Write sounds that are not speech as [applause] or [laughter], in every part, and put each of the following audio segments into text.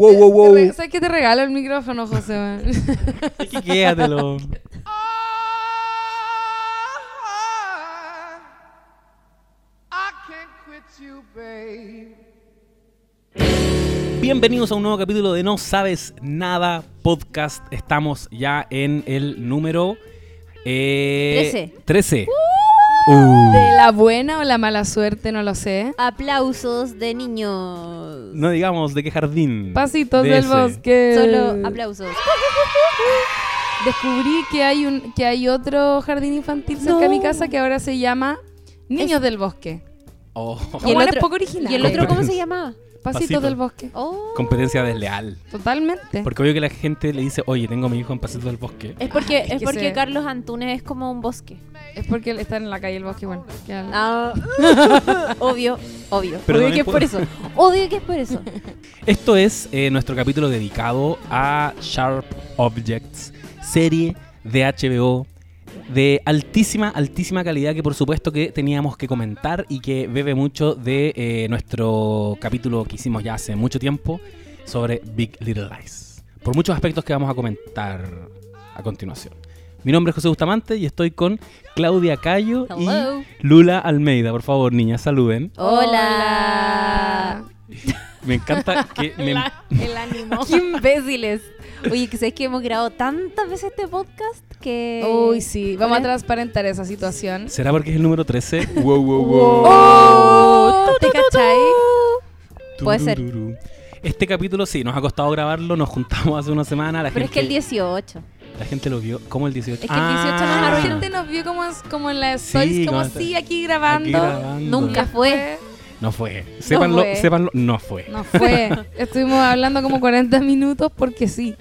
Wow, wow, wow. ¿Sabes qué te regalo el micrófono, José? Es que quédatelo. Bienvenidos a un nuevo capítulo de No Sabes Nada Podcast. Estamos ya en el número... eh, 13. Uh, ¿De la buena o la mala suerte? No lo sé. Aplausos de niños. no digamos de qué jardín. Pasitos De del ese. bosque. Solo aplausos. [laughs] Descubrí que hay un que hay otro jardín infantil cerca de mi casa que ahora se llama Niños del Bosque. Oh, Y el otro- poco original. ¿Y el otro cómo se llamaba? Pasitos Pasito. del Bosque. Oh. competencia desleal. Totalmente. Porque obvio que la gente le dice, oye, tengo a mi hijo en Pasito del Bosque. Es porque, es es que porque se- Carlos Antunes es como un bosque. Es porque él está en la calle del bosque, bueno. que al- Ah, [laughs] obvio, obvio. Pero obvio que es por eso. Obvio que es por eso. Esto es eh, nuestro capítulo dedicado a Sharp Objects, serie de HBO de altísima, altísima calidad que por supuesto que teníamos que comentar y que bebe mucho de eh, nuestro capítulo que hicimos ya hace mucho tiempo sobre Big Little Lies. Por muchos aspectos que vamos a comentar a continuación. Mi nombre es José Bustamante y estoy con Claudia Cayo Hello. y Lula Almeida. Por favor, niñas, saluden. Hola. [laughs] Me encanta que [laughs] me, El ánimo. [laughs] Qué imbéciles. Oye, que sabes que hemos grabado tantas veces este podcast que. Uy, sí. Vamos a transparentar esa situación. ¿Será porque es el número 13? Wow, wow, Wow. Oh, ¿Te cachai? Puede ser. Este capítulo sí, nos ha costado grabarlo, nos juntamos hace una semana, la Pero es que el 18. La gente lo vio, ¿cómo el 18? Es que el 18 nos Ah, la gente nos vio como, como en las stories, como como así, aquí grabando. Aquí grabando. Nunca fue. No fue. Sépanlo, fue. sépanlo, no fue. No fue. [laughs] Estuvimos hablando como 40 minutos porque sí.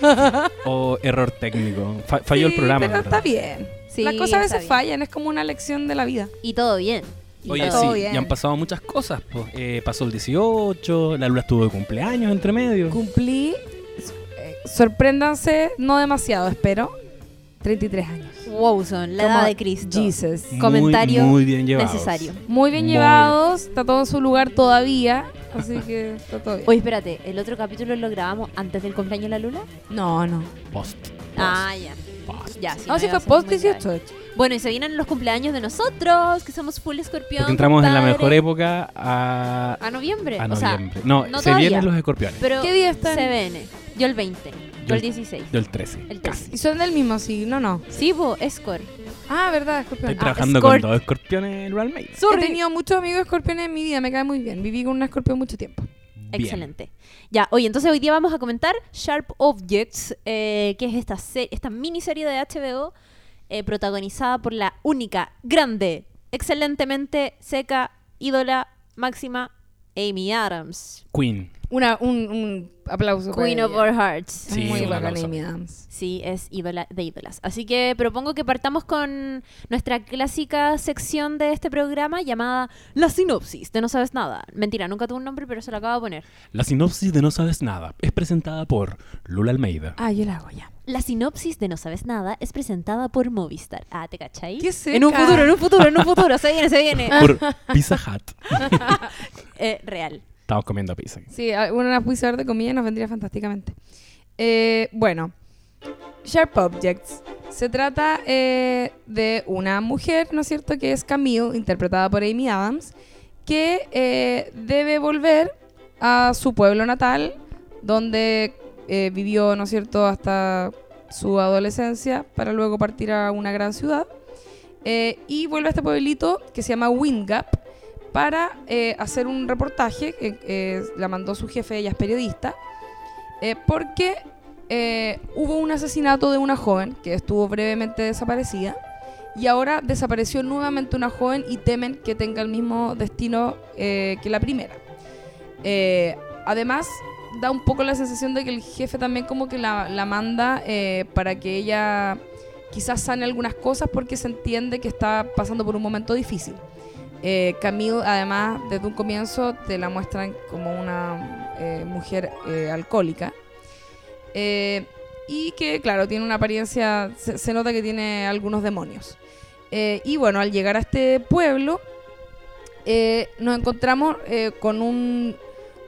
[laughs] O error técnico. Fa- falló el programa. Pero está bien. Sí, Las cosas a veces fallan, es como una lección de la vida. Y todo bien. Y Oye, todo- sí, bien. y han pasado muchas cosas. pues. Eh, pasó el 18, la Lula estuvo de cumpleaños entre medio. Cumplí, sorpréndanse, no demasiado, espero, 33 años. Wow, son la Como edad de Cristo. Jesus. Muy, comentario muy bien llevados. necesario. Muy bien Muy. llevados, está todo en su lugar todavía, así que está todo bien. Oye, espérate, ¿el otro capítulo lo grabamos antes del cumpleaños de la Lula? No, no. Post. Ah, ya. Post. Ya, sí. No, si iba a fue ser post muy grave. 18. de hecho. Bueno, y se vienen los cumpleaños de nosotros, que somos full escorpión. Porque entramos en la mejor época a, A noviembre. a o sea, noviembre. no, no se todavía. vienen los escorpiones. pero ¿Qué día están? se viene. Yo el 20. Yo Yo el el- 16. Del 13. El casi. 13. Y son del mismo signo, no. Sí, bo, Escor. Ah, verdad, escorpión. Estoy Ah, trabajando Escort. con dos escorpiones en Real Maid. He tenido muchos amigos escorpiones en mi vida, me cae muy bien. Viví con un escorpión mucho tiempo. Bien. Excelente. Ya, oye, entonces hoy día vamos a comentar Sharp Objects, eh, que es esta, esta miniserie de HBO eh, protagonizada por la única, grande, excelentemente seca, ídola máxima, Amy Adams. Queen. Una, un, un aplauso. Queen of our hearts. Sí, muy bacana. Amy Adams. Sí, es ídola de ídolas. Así que propongo que partamos con nuestra clásica sección de este programa llamada La Sinopsis de No Sabes Nada. Mentira, nunca tuvo un nombre, pero se lo acabo de poner. La sinopsis de No Sabes Nada es presentada por Lula Almeida. Ah, yo la hago ya. La sinopsis de No Sabes Nada es presentada por Movistar. Ah, ¿te cachai? Qué seca. En un futuro, en un futuro, en un futuro. Se viene, se viene. Por [laughs] Pizza Hut. Eh, real. Estamos comiendo pizza. Sí, una puizador de comida nos vendría fantásticamente. Eh, bueno, Sharp Objects. Se trata eh, de una mujer, ¿no es cierto?, que es Camille, interpretada por Amy Adams, que eh, debe volver a su pueblo natal, donde eh, vivió, ¿no es cierto?, hasta su adolescencia, para luego partir a una gran ciudad. Eh, y vuelve a este pueblito que se llama Windgap para eh, hacer un reportaje que la mandó su jefe, ella es periodista, porque hubo un asesinato de una joven que estuvo brevemente desaparecida y ahora desapareció nuevamente una joven y temen que tenga el mismo destino que la primera. Además, da un poco la sensación de que el jefe también como que la, manda eh, para que ella quizás sane algunas cosas porque se entiende que está pasando por un momento difícil. Eh, Camille, además, desde un comienzo te la muestran como una eh, mujer alcohólica. Y que, claro, tiene una apariencia, se, se nota que tiene algunos demonios. Y bueno, al llegar a este pueblo, nos encontramos con un,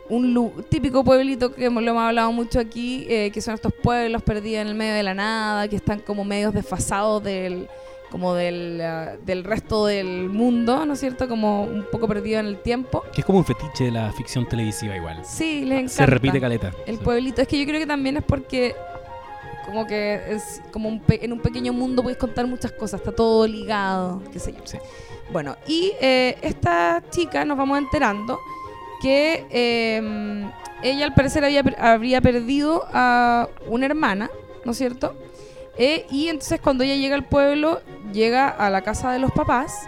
un típico pueblito que lo hemos hablado mucho aquí, eh, que son estos pueblos perdidos en el medio de la nada, que están como medios desfasados del como del, ah, del resto del mundo, ¿no es cierto? Como un poco perdido en el tiempo. Que es como un fetiche de la ficción televisiva igual. Sí, les encanta. Se repite caleta. El Sí. pueblito. Es que yo creo que también es porque como que es como un pe- en un pequeño mundo puedes contar muchas cosas, está todo ligado, qué sé yo. Sí. Bueno, y eh, esta chica nos vamos enterando que eh, ella al parecer había, habría perdido a una hermana, ¿no es cierto? Eh, y entonces cuando ella llega al pueblo, llega a la casa de los papás,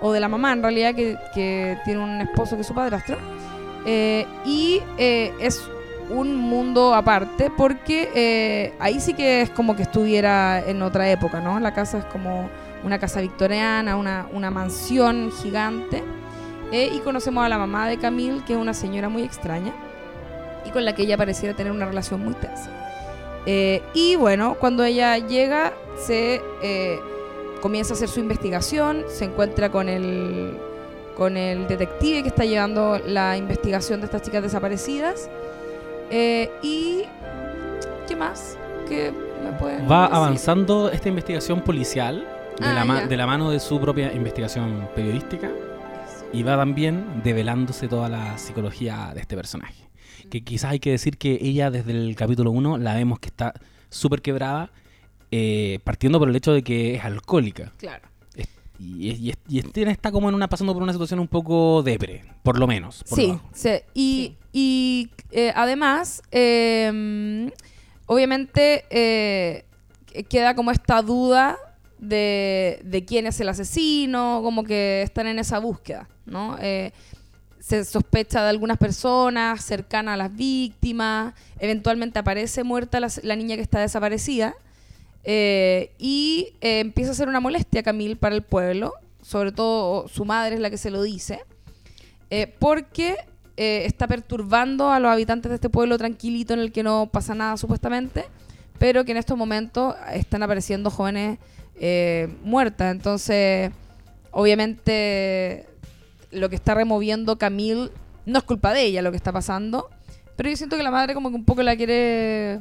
o de la mamá en realidad, que, tiene un esposo que es su padrastro. Eh, y eh, es un mundo aparte porque ahí sí que es como que estuviera en otra época, ¿no? La casa es como una casa victoriana, una mansión gigante. Eh, y conocemos a la mamá de Camille, que es una señora muy extraña y con la que ella pareciera tener una relación muy tensa. Eh, y bueno, cuando ella llega, se eh, comienza a hacer su investigación, se encuentra con el, con el detective que está llevando la investigación de estas chicas desaparecidas. Y. ¿Qué más? ¿Qué me pueden Va decir? avanzando esta investigación policial de, Ah, la de la mano de su propia investigación periodística y va también develándose toda la psicología de este personaje. Que quizás hay que decir que ella desde el capítulo 1 la vemos que está súper quebrada, eh, partiendo por el hecho de que es alcohólica. Claro. Es- Y, y, es- y es- está como en una, pasando por una situación un poco depre, por lo menos. por lo Sí, bajo. sí. Y, y, eh, además, eh, obviamente eh, que- queda como esta duda de, quién es el asesino, como que están en esa búsqueda, ¿no? Eh, se sospecha de algunas personas cercanas a las víctimas, eventualmente aparece muerta la, niña que está desaparecida. Eh, y eh, empieza a ser una molestia Camille para el pueblo, sobre todo su madre es la que se lo dice, eh, porque está perturbando a los habitantes de este pueblo tranquilito en el que no pasa nada supuestamente, pero que en estos momentos están apareciendo jóvenes eh, muertas. Entonces, obviamente, lo que está removiendo Camille no es culpa de ella lo que está pasando, pero yo siento que la madre como que un poco la quiere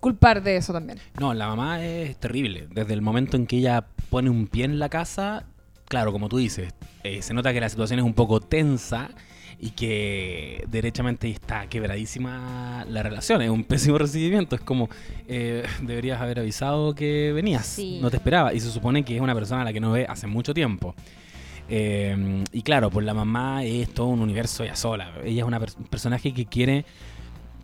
culpar de eso también. No, la mamá es terrible. Desde el momento en que ella pone un pie en la casa, claro, como tú dices, eh, se nota que la situación es un poco tensa y que derechamente está quebradísima la relación. Es un pésimo [laughs] recibimiento. Es como, eh, deberías haber avisado que venías. Sí. No te esperaba. Y se supone que es una persona a la que no ve hace mucho tiempo. Eh, y claro, pues la mamá es todo un universo ella sola. Ella es una pers- un personaje que quiere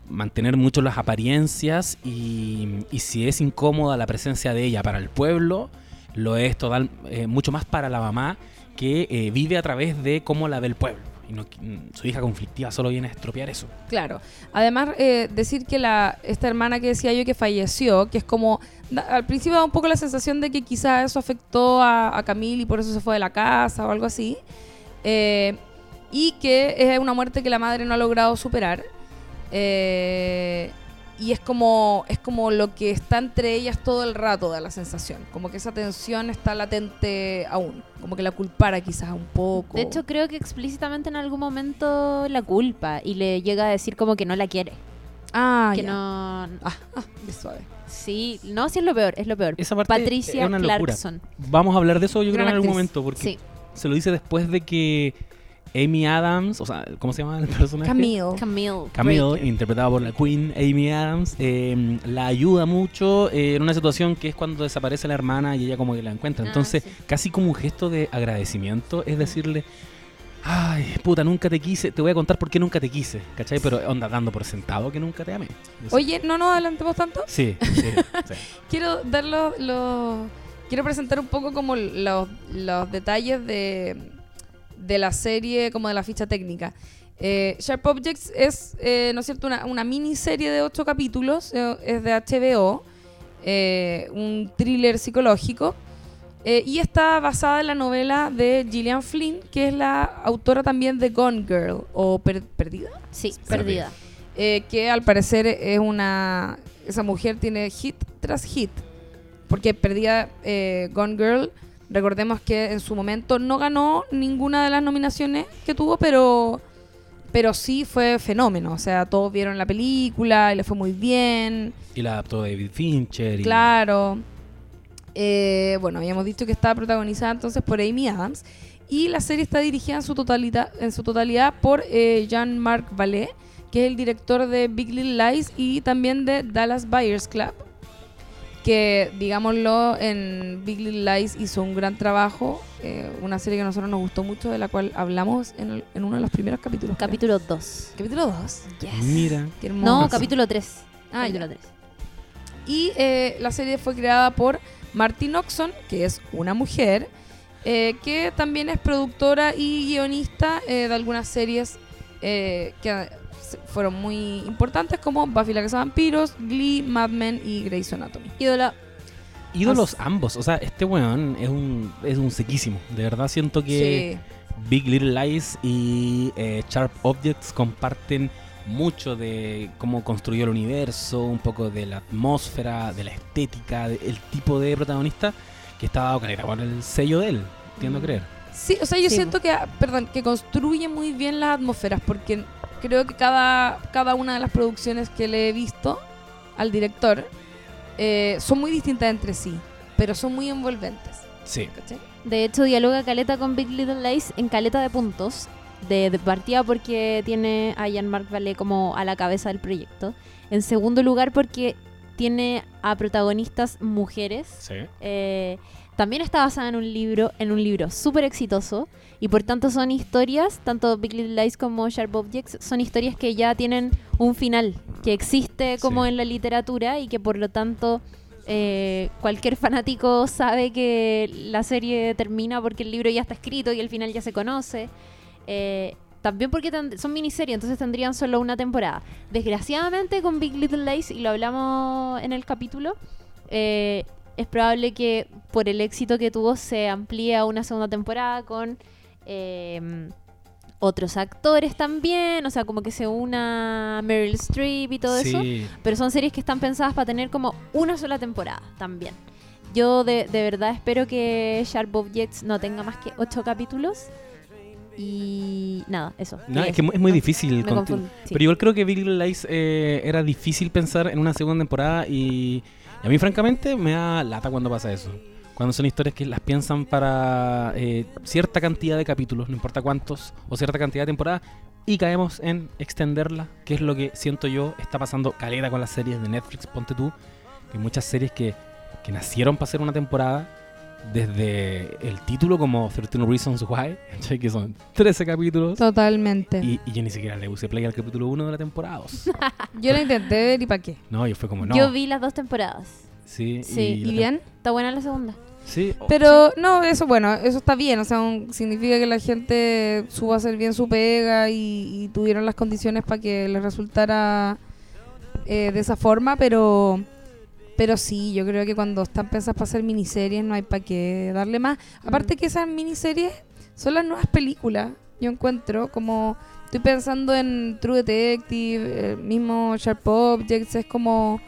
mantener mucho las apariencias y, y si es incómoda la presencia de ella para el pueblo, lo es total, eh, mucho más para la mamá que eh, vive a través de cómo la ve el pueblo. Mm, su hija conflictiva solo viene a estropear eso. Claro. Además, eh, decir que la, esta hermana que decía yo que falleció, que es como. al principio da un poco la sensación de que quizás eso afectó a, a Camille y por eso se fue de la casa o algo así. Eh, y que es una muerte que la madre no ha logrado superar. Eh, y es como, es como lo que está entre ellas todo el rato, da la sensación. Como que esa tensión está latente aún. Como que la culpara quizás un poco. De hecho, creo que explícitamente en algún momento la culpa y le llega a decir como que no la quiere. ah, que ya. no. Ah, ah, qué suave. Sí, no, sí es lo peor, es lo peor. Esa parte Patricia es una locura. Clarkson. Vamos a hablar de eso yo creo Gran en algún actriz. momento, porque Sí, se lo dice después de que Amy Adams, o sea, ¿cómo se llama el personaje? Camille. Camille. Camille, Breaker. interpretada por la Queen Amy Adams, eh, la ayuda mucho eh, en una situación que es cuando desaparece la hermana y ella como que la encuentra. Ah, Entonces, sí. casi como un gesto de agradecimiento es decirle, ay, puta, nunca te quise, te voy a contar por qué nunca te quise, ¿cachai? Pero onda dando por sentado que nunca te amé. Eso- Oye, no nos adelantemos tanto. Sí, sí, [laughs] sí. Quiero dar los, los- quiero presentar un poco como los, los detalles de, de la serie, como de la ficha técnica. Eh, Sharp Objects es, eh, ¿no es cierto?, una, una miniserie de ocho capítulos, eh, es de HBO, eh, un thriller psicológico, eh, y está basada en la novela de Gillian Flynn, que es la autora también de Gone Girl, o Per- Perdida. Sí, Perdida. perdida. eh, que al parecer es una esa mujer tiene hit tras hit porque perdía eh, Gone Girl recordemos que en su momento no ganó ninguna de las nominaciones que tuvo pero pero sí fue fenómeno. O sea, todos vieron la película y le fue muy bien. Y la adaptó David Fincher. y- Claro. Eh, bueno, habíamos dicho que estaba protagonizada entonces por Amy Adams. Y la serie está dirigida en su totalidad, en su totalidad por eh, Jean-Marc Vallée, que es el director de Big Little Lies y también de Dallas Buyers Club. Que, digámoslo, en Big Little Lies hizo un gran trabajo. eh, una serie que a nosotros nos gustó mucho, de la cual hablamos en, el- en uno de los primeros capítulos. Capítulo 2. Capítulo 2. Mira. Qué hermoso. No, capítulo 3. Ah, capítulo ya. 3. Y eh, la serie fue creada por Martin Oxon, que es una mujer, eh, que también es productora y guionista eh, de algunas series eh, que fueron muy importantes, como Buffy la Casa de Vampiros, Glee, Mad Men y Grey's Anatomy. Ídola. Ídolos ambos. O sea, este weón es un, es un sequísimo. De verdad siento que Sí. Big Little Lies y eh, Sharp Objects comparten mucho de cómo construyó el universo, un poco de la atmósfera, de la estética, del tipo de protagonista que está dado caleta con el sello de él, entiendo Mm. creer. Sí, o sea, yo Sí, siento que, perdón, que construye muy bien las atmósferas, porque creo que cada, cada una de las producciones que le he visto al director eh, son muy distintas entre sí, pero son muy envolventes. Sí. ¿cachai? De hecho, dialoga Caleta con Big Little Lies en Caleta de puntos. De, de partida porque tiene a Jean-Marc Vallée como a la cabeza del proyecto. En segundo lugar porque tiene a protagonistas mujeres. Sí. Eh, también está basada en un libro, en un libro súper exitoso. Y por tanto son historias, tanto Big Little Lies como Sharp Objects, son historias que ya tienen un final, que existe como Sí. en la literatura y que por lo tanto eh, cualquier fanático sabe que la serie termina porque el libro ya está escrito y el final ya se conoce. Eh, también porque son miniseries, entonces tendrían solo una temporada. Desgraciadamente con Big Little Lies, y lo hablamos en el capítulo, eh, es probable que por el éxito que tuvo se amplíe a una segunda temporada con eh, otros actores también, o sea, como que se una Meryl Streep y todo eso. Pero son series que están pensadas para tener como una sola temporada también. Yo de, de verdad espero que Sharp Objects no tenga más que ocho capítulos. Y nada, eso. No, es que es muy difícil. sí. Pero igual creo que Big Little Lies eh, era difícil pensar en una segunda temporada y, y a mí francamente me da lata cuando pasa eso. Cuando son historias que las piensan para eh, cierta cantidad de capítulos, no importa cuántos, o cierta cantidad de temporadas, y caemos en extenderla, que es lo que siento yo está pasando caleta con las series de Netflix, ponte tú, que hay muchas series que, que nacieron para ser una temporada, desde el título como 13 Reasons Why, [laughs] que son 13 capítulos. Totalmente. Y, y yo ni siquiera le puse play al capítulo 1 de la temporada 2. [laughs] Yo la intenté ver y para qué. No, yo fue como, no. Yo vi las dos temporadas. Sí, Sí, ¿Y la bien? Está buena la segunda. Sí, Pero no, eso bueno, eso está bien, o sea, un- significa que la gente supo hacer bien su pega y, y tuvieron las condiciones para que les resultara eh, de esa forma, pero pero sí, yo creo que cuando están pensadas para hacer miniseries no hay para qué darle más. Aparte que esas miniseries son las nuevas películas, yo encuentro, como estoy pensando en True Detective, el mismo Sharp Objects, es como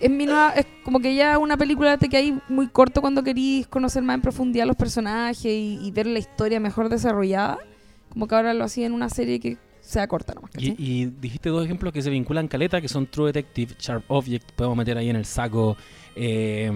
es mi nueva- es como que ya una película te queda ahí muy corto cuando querís conocer más en profundidad los personajes y, y ver la historia mejor desarrollada. Como que ahora lo hacía en una serie que sea corta nomás. y, y dijiste dos ejemplos que se vinculan caleta, que son True Detective, Sharp Object, podemos meter ahí en el saco eh,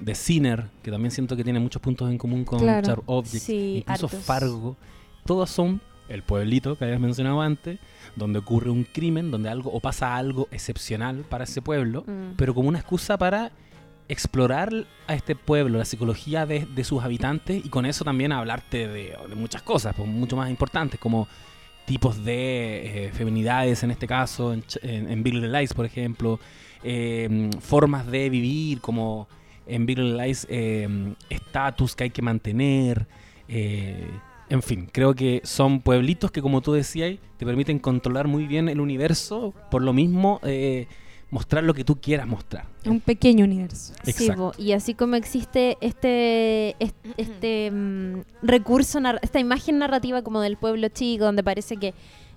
de Sinner, que también siento que tiene muchos puntos en común con Claro. Sharp Object, Sí, incluso hartos. Fargo. Todos son el pueblito que habías mencionado antes, donde ocurre un crimen, donde algo o pasa algo excepcional para ese pueblo, Mm. pero como una excusa para explorar a este pueblo, la psicología de, de sus habitantes y con eso también hablarte de, de muchas cosas, pues, mucho más importantes, como tipos de eh, feminidades en este caso, en, en, en Big Little Lies, por ejemplo, eh, formas de vivir, como en Big Little Lies, eh, estatus que hay que mantener, eh, en fin, creo que son pueblitos que como tú decías, te permiten controlar muy bien el universo, por lo mismo eh, mostrar lo que tú quieras mostrar. Un pequeño universo. Sí, Exacto. po, y así como existe este, es- este, mm, recurso, nar- esta imagen narrativa como del pueblo chico, donde parece que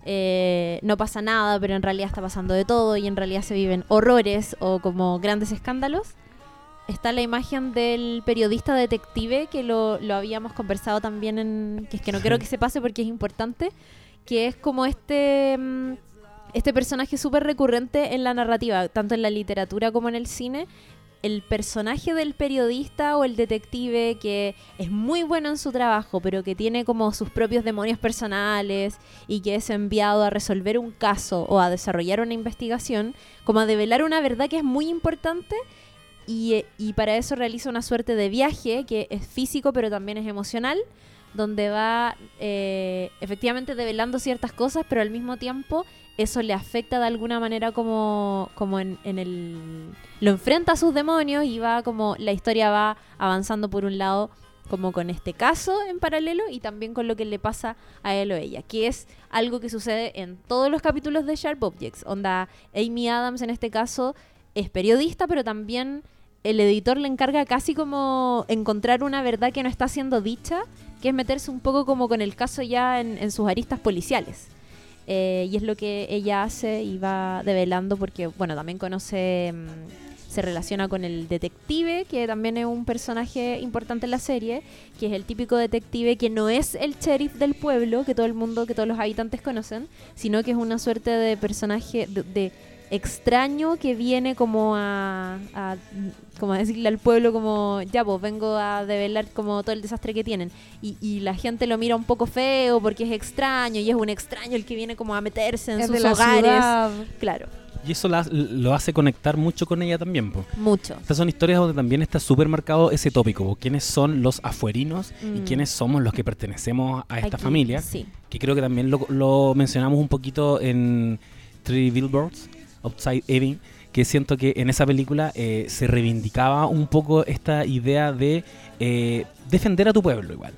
eh, no pasa nada, pero en realidad está pasando de todo y en realidad se viven horrores o como grandes escándalos. Está la imagen del periodista detective que lo, lo habíamos conversado también en... que es que no quiero que se pase porque es importante. que es como este, mm, este personaje súper recurrente en la narrativa, tanto en la literatura como en el cine. El personaje del periodista o el detective que es muy bueno en su trabajo, pero que tiene como sus propios demonios personales y que es enviado a resolver un caso o a desarrollar una investigación, como a develar una verdad que es muy importante y, eh, y para eso realiza una suerte de viaje que es físico pero también es emocional, donde va eh, efectivamente develando ciertas cosas, pero al mismo tiempo eso le afecta de alguna manera como, como en, en el... lo enfrenta a sus demonios y va como la historia va avanzando por un lado como con este caso en paralelo y también con lo que le pasa a él o ella, que es algo que sucede en todos los capítulos de Sharp Objects. Onda, Amy Adams en este caso es periodista, pero también el editor le encarga casi como encontrar una verdad que no está siendo dicha, que es meterse un poco como con el caso ya en, sus aristas policiales. Eh, y es lo que ella hace y va develando porque, bueno, también conoce, mm, se relaciona con el detective, que también es un personaje importante en la serie, que es el típico detective que no es el sheriff del pueblo, que todo el mundo, que todos los habitantes conocen, sino que es una suerte de personaje de, de extraño que viene como a, a- como a decirle al pueblo como ya pues vengo a develar como todo el desastre que tienen y, y la gente lo mira un poco feo porque es extraño y es un extraño el que viene como a meterse en Es sus de la hogares ciudad. claro Y eso la- lo hace conectar mucho con ella también, po. mucho Estas son historias donde también está súper marcado ese tópico, po. quiénes son los afuerinos y Mm. quiénes somos los que pertenecemos a esta Aquí, familia. sí que creo que también lo, lo mencionamos un poquito en Three Billboards, Outside Ebbing, que siento que en esa película eh, se reivindicaba un poco esta idea de eh, defender a tu pueblo igual.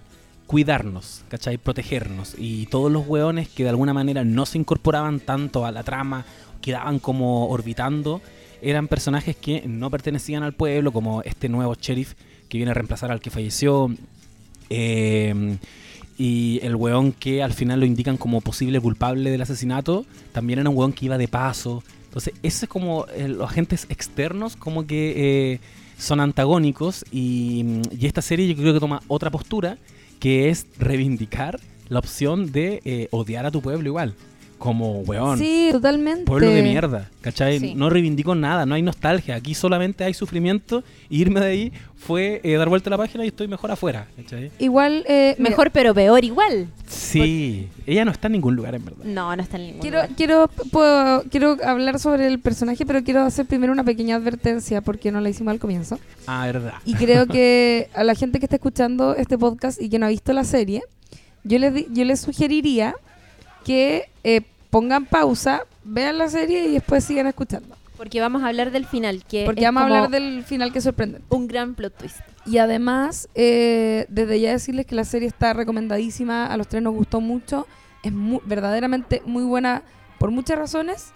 Cuidarnos, ¿cachai? Protegernos. Y todos los hueones que de alguna manera no se incorporaban tanto a la trama, quedaban como orbitando, eran personajes que no pertenecían al pueblo, como este nuevo sheriff que viene a reemplazar al que falleció. Eh, y el weón que al final lo indican como posible culpable del asesinato, también era un weón que iba de paso. Entonces, ese es como eh, los agentes externos, como que eh, son antagónicos. Y, mm, y esta serie yo creo que toma otra postura, que es reivindicar la opción de eh, odiar a tu pueblo igual. Como weón. Sí, totalmente. Pueblo de mierda, ¿cachai? Sí. No reivindico nada, no hay nostalgia. Aquí solamente hay sufrimiento. Y irme de ahí fue eh, dar vuelta a la página y estoy mejor afuera, ¿cachai? Igual, eh, mira, mejor pero peor igual Sí, ella no está en ningún lugar en verdad. no no está en ningún Quiero, lugar. quiero, puedo- quiero hablar sobre el personaje, pero quiero hacer primero una pequeña advertencia porque no la hicimos al comienzo. Ah, verdad. Y creo [laughs] que a la gente que está escuchando este podcast y que no ha visto la serie, yo les, di- yo les sugeriría que eh, pongan pausa, vean la serie y después sigan escuchando. porque vamos a hablar del final que Porque vamos a hablar del final que es sorprendente. un gran plot twist Y además, eh, desde ya decirles que la serie está recomendadísima, a los tres nos gustó mucho, es verdaderamente muy buena por muchas razones,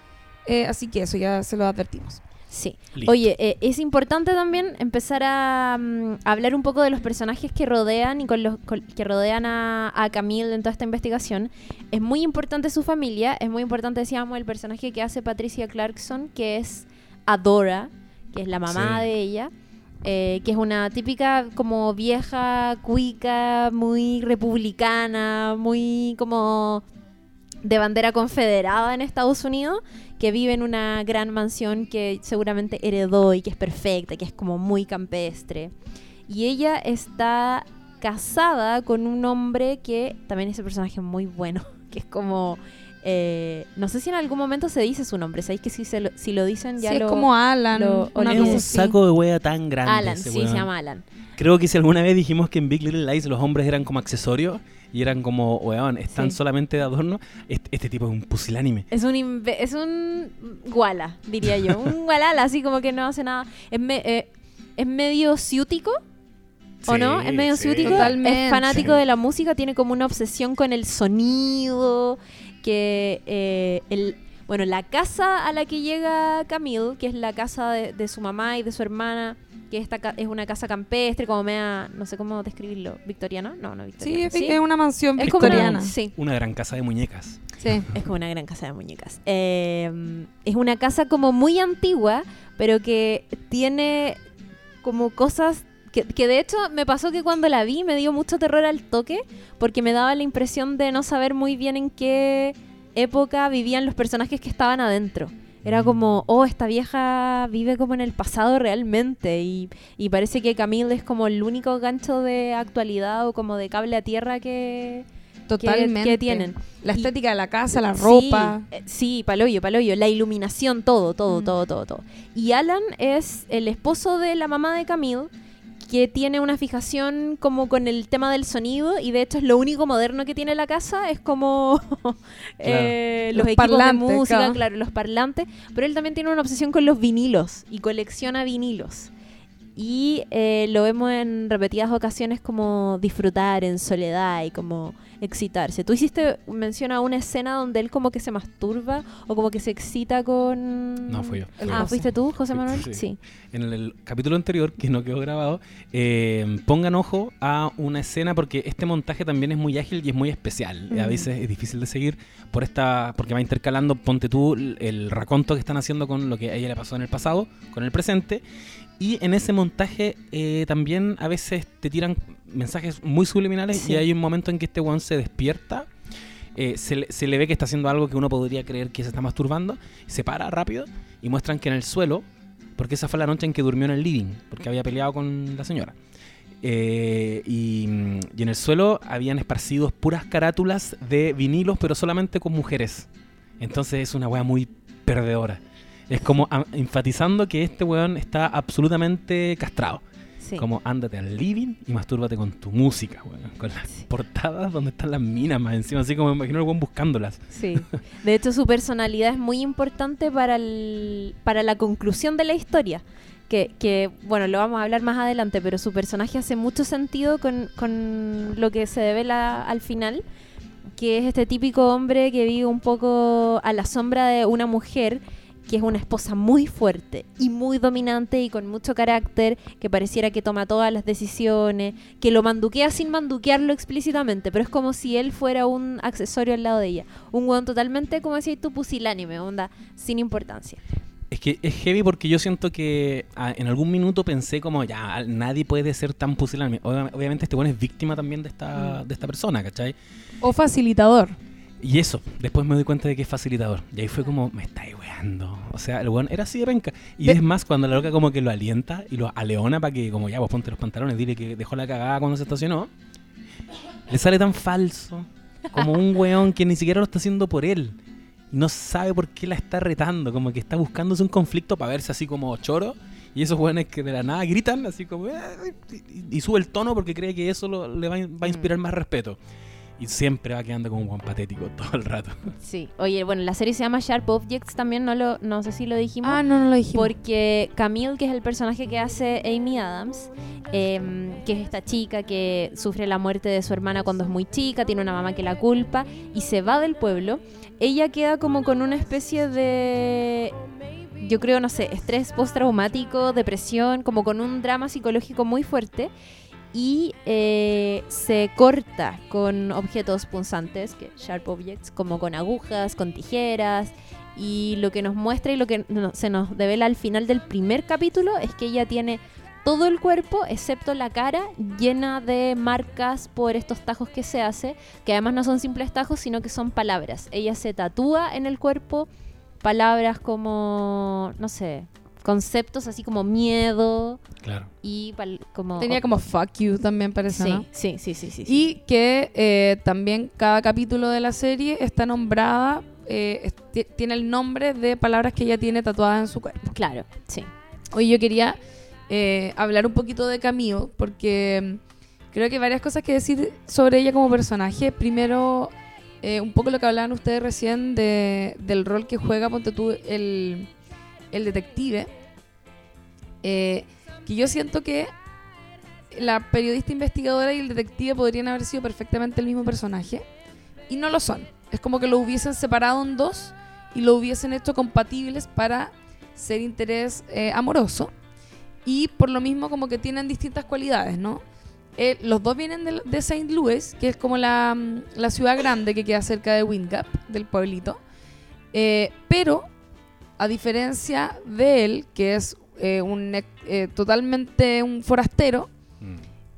eh, así que eso ya se lo advertimos. Sí. Listo. Oye, eh, es importante también empezar a, mm, hablar un poco de los personajes que rodean y con los con- que rodean a, a Camille en toda esta investigación. Es muy importante su familia, es muy importante, decíamos, el personaje que hace Patricia Clarkson, que es Adora, que es la mamá Sí. de ella. eh, que es una típica como vieja cuica, muy republicana, muy como de bandera confederada en Estados Unidos, que vive en una gran mansión que seguramente heredó y que es perfecta, que es como muy campestre. Y ella está casada con un hombre que también es un personaje muy bueno, [laughs] que es como... eh, no sé si en algún momento se dice su nombre, sabéis que si, se lo, si lo dicen ya Sí, lo... es como Alan, lo una es un saco de wea tan grande. Alan, ese sí, weón. se llama Alan. Creo que si alguna vez dijimos que en Big Little Lies los hombres eran como accesorios y eran como, weón, están Sí. solamente de adorno, este, este tipo es un pusilánime. Es un es un guala, diría yo. Un [laughs] gualala, así como que no hace nada. Es, me- eh, es medio ciútico, ¿o Sí, no? Es medio sí. ciútico. Totalmente. Es fanático Sí. de la música, tiene como una obsesión con el sonido. Que eh, el. Bueno, la casa a la que llega Camille, que es la casa de, de su mamá y de su hermana, que esta ca- es una casa campestre, como media, no sé cómo describirlo, victoriana, no, no Sí, victoriana. es, es una mansión Es como una- victoriana. sí. Una gran casa de muñecas. Sí. [laughs] Es como una gran casa de muñecas. Eh, es una casa como muy antigua, pero que tiene como cosas Que, que de hecho me pasó que cuando la vi me dio mucho terror al toque porque me daba la impresión de no saber muy bien en qué época vivían los personajes que estaban adentro. Era como, oh, esta vieja vive como en el pasado realmente y, y parece que Camille es como el único gancho de actualidad o como de cable a tierra que, Totalmente. que tienen. La Y- estética de la casa, la ropa. Sí, eh, sí, paloyo, paloyo. La iluminación, todo, todo, Mm. todo, todo, todo. Y Alan es el esposo de la mamá de Camille, que tiene una fijación como con el tema del sonido, y de hecho es lo único moderno que tiene la casa, es como [laughs] eh, los, Los equipos parlantes, de música, claro. claro, los parlantes. Pero él también tiene una obsesión con los vinilos y colecciona vinilos. Y eh, lo vemos en repetidas ocasiones como disfrutar en soledad y como excitarse. Tú hiciste mención a una escena donde él como que se masturba o como que se excita con... No, fui yo. Fui Ah, yo. ¿fuiste tú, José Manuel? sí. Sí. En el, el capítulo anterior, que no quedó grabado, eh, pongan ojo a una escena porque este montaje también es muy ágil y es muy especial. A Mm. veces es difícil de seguir por esta porque va intercalando, ponte tú, el, el raconto que están haciendo con lo que a ella le pasó en el pasado, con el presente. Y en ese montaje eh, también a veces te tiran mensajes muy subliminales Sí. y hay un momento en que este weón se despierta. eh, se, le, se le ve que está haciendo algo que uno podría creer que se está masturbando, se para rápido y muestran que en el suelo, porque esa fue la noche en que durmió en el living, porque había peleado con la señora. Eh, y, y en el suelo habían esparcidos puras carátulas de vinilos, pero solamente con mujeres. Entonces es una wea muy perdedora. Es como enfatizando que este weón está absolutamente castrado. Sí. Como ándate al living y mastúrbate con tu música, weón. Con las Sí. portadas donde están las minas más encima, así como me imagino el weón buscándolas. Sí. De hecho, su personalidad es muy importante para, el, para la conclusión de la historia. Que, que, bueno, lo vamos a hablar más adelante, pero su personaje hace mucho sentido con, con lo que se devela al final, que es este típico hombre que vive un poco a la sombra de una mujer que es una esposa muy fuerte y muy dominante y con mucho carácter, que pareciera que toma todas las decisiones, que lo manduquea sin manduquearlo explícitamente, pero es como si él fuera un accesorio al lado de ella. Un weón totalmente, como decías tú, pusilánime, onda, sin importancia. Es que es heavy porque yo siento que ah, en algún minuto pensé como, ya, nadie puede ser tan pusilánime. Obvia- Obviamente este weón es víctima también de esta, de esta persona, ¿cachai? O facilitador. Y eso, después me doy cuenta de que es facilitador. Y ahí fue como, me estáis weando. O sea, el weón era así de penca. Y es más, cuando la loca como que lo alienta y lo aleona para que, como ya, vos ponte los pantalones, dile que dejó la cagada cuando se estacionó. Le sale tan falso. Como un [laughs] weón que ni siquiera lo está haciendo por él. No sabe por qué la está retando. Como que está buscándose un conflicto para verse así como choro. Y esos weones que de la nada gritan así como... "Eh", Y, y sube el tono porque cree que eso lo- le va, a- va a inspirar más respeto. Y siempre va quedando como un patético [laughs] todo el rato. Sí. Oye, bueno, la serie se llama Sharp Objects también, no, lo, no sé si lo dijimos. Ah, no, no lo dijimos. Porque Camille, que es el personaje que hace Amy Adams, em, que es esta chica que sufre la muerte de su hermana cuando es muy chica, tiene una mamá que la culpa y se va del pueblo, ella queda como con una especie de, yo creo, no sé, estrés postraumático, depresión, como con un drama psicológico muy fuerte. Y eh, se corta con objetos punzantes, que sharp objects, como con agujas, con tijeras, y lo que nos muestra y lo que no- se nos devela al final del primer capítulo es que ella tiene todo el cuerpo, excepto la cara, llena de marcas por estos tajos que se hace, que además no son simples tajos, sino que son palabras. Ella se tatúa en el cuerpo palabras como, no sé, conceptos así como miedo Claro. y como... Tenía como fuck you también parece, Sí, ¿no? sí, sí, sí, sí, sí. Y que eh, también cada capítulo de la serie está nombrada, eh, tiene el nombre de palabras que ella tiene tatuadas en su cuerpo. Claro, sí. Hoy yo quería eh, hablar un poquito de Camille, porque mm, creo que hay varias cosas que decir sobre ella como personaje. Primero, eh, un poco lo que hablaban ustedes recién de- del rol que juega, ponte tú, el, el detective. Eh, que yo siento que la periodista investigadora y el detective podrían haber sido perfectamente el mismo personaje. Y no lo son. Es como que lo hubiesen separado en dos y lo hubiesen hecho compatibles para ser interés eh, amoroso. Y por lo mismo como que tienen distintas cualidades, ¿no? Eh, los dos vienen de, de St. Louis, que es como la, mm, la ciudad grande que queda cerca de Windgap, del pueblito. Pero, a diferencia de él, que es eh, un, eh, totalmente un forastero,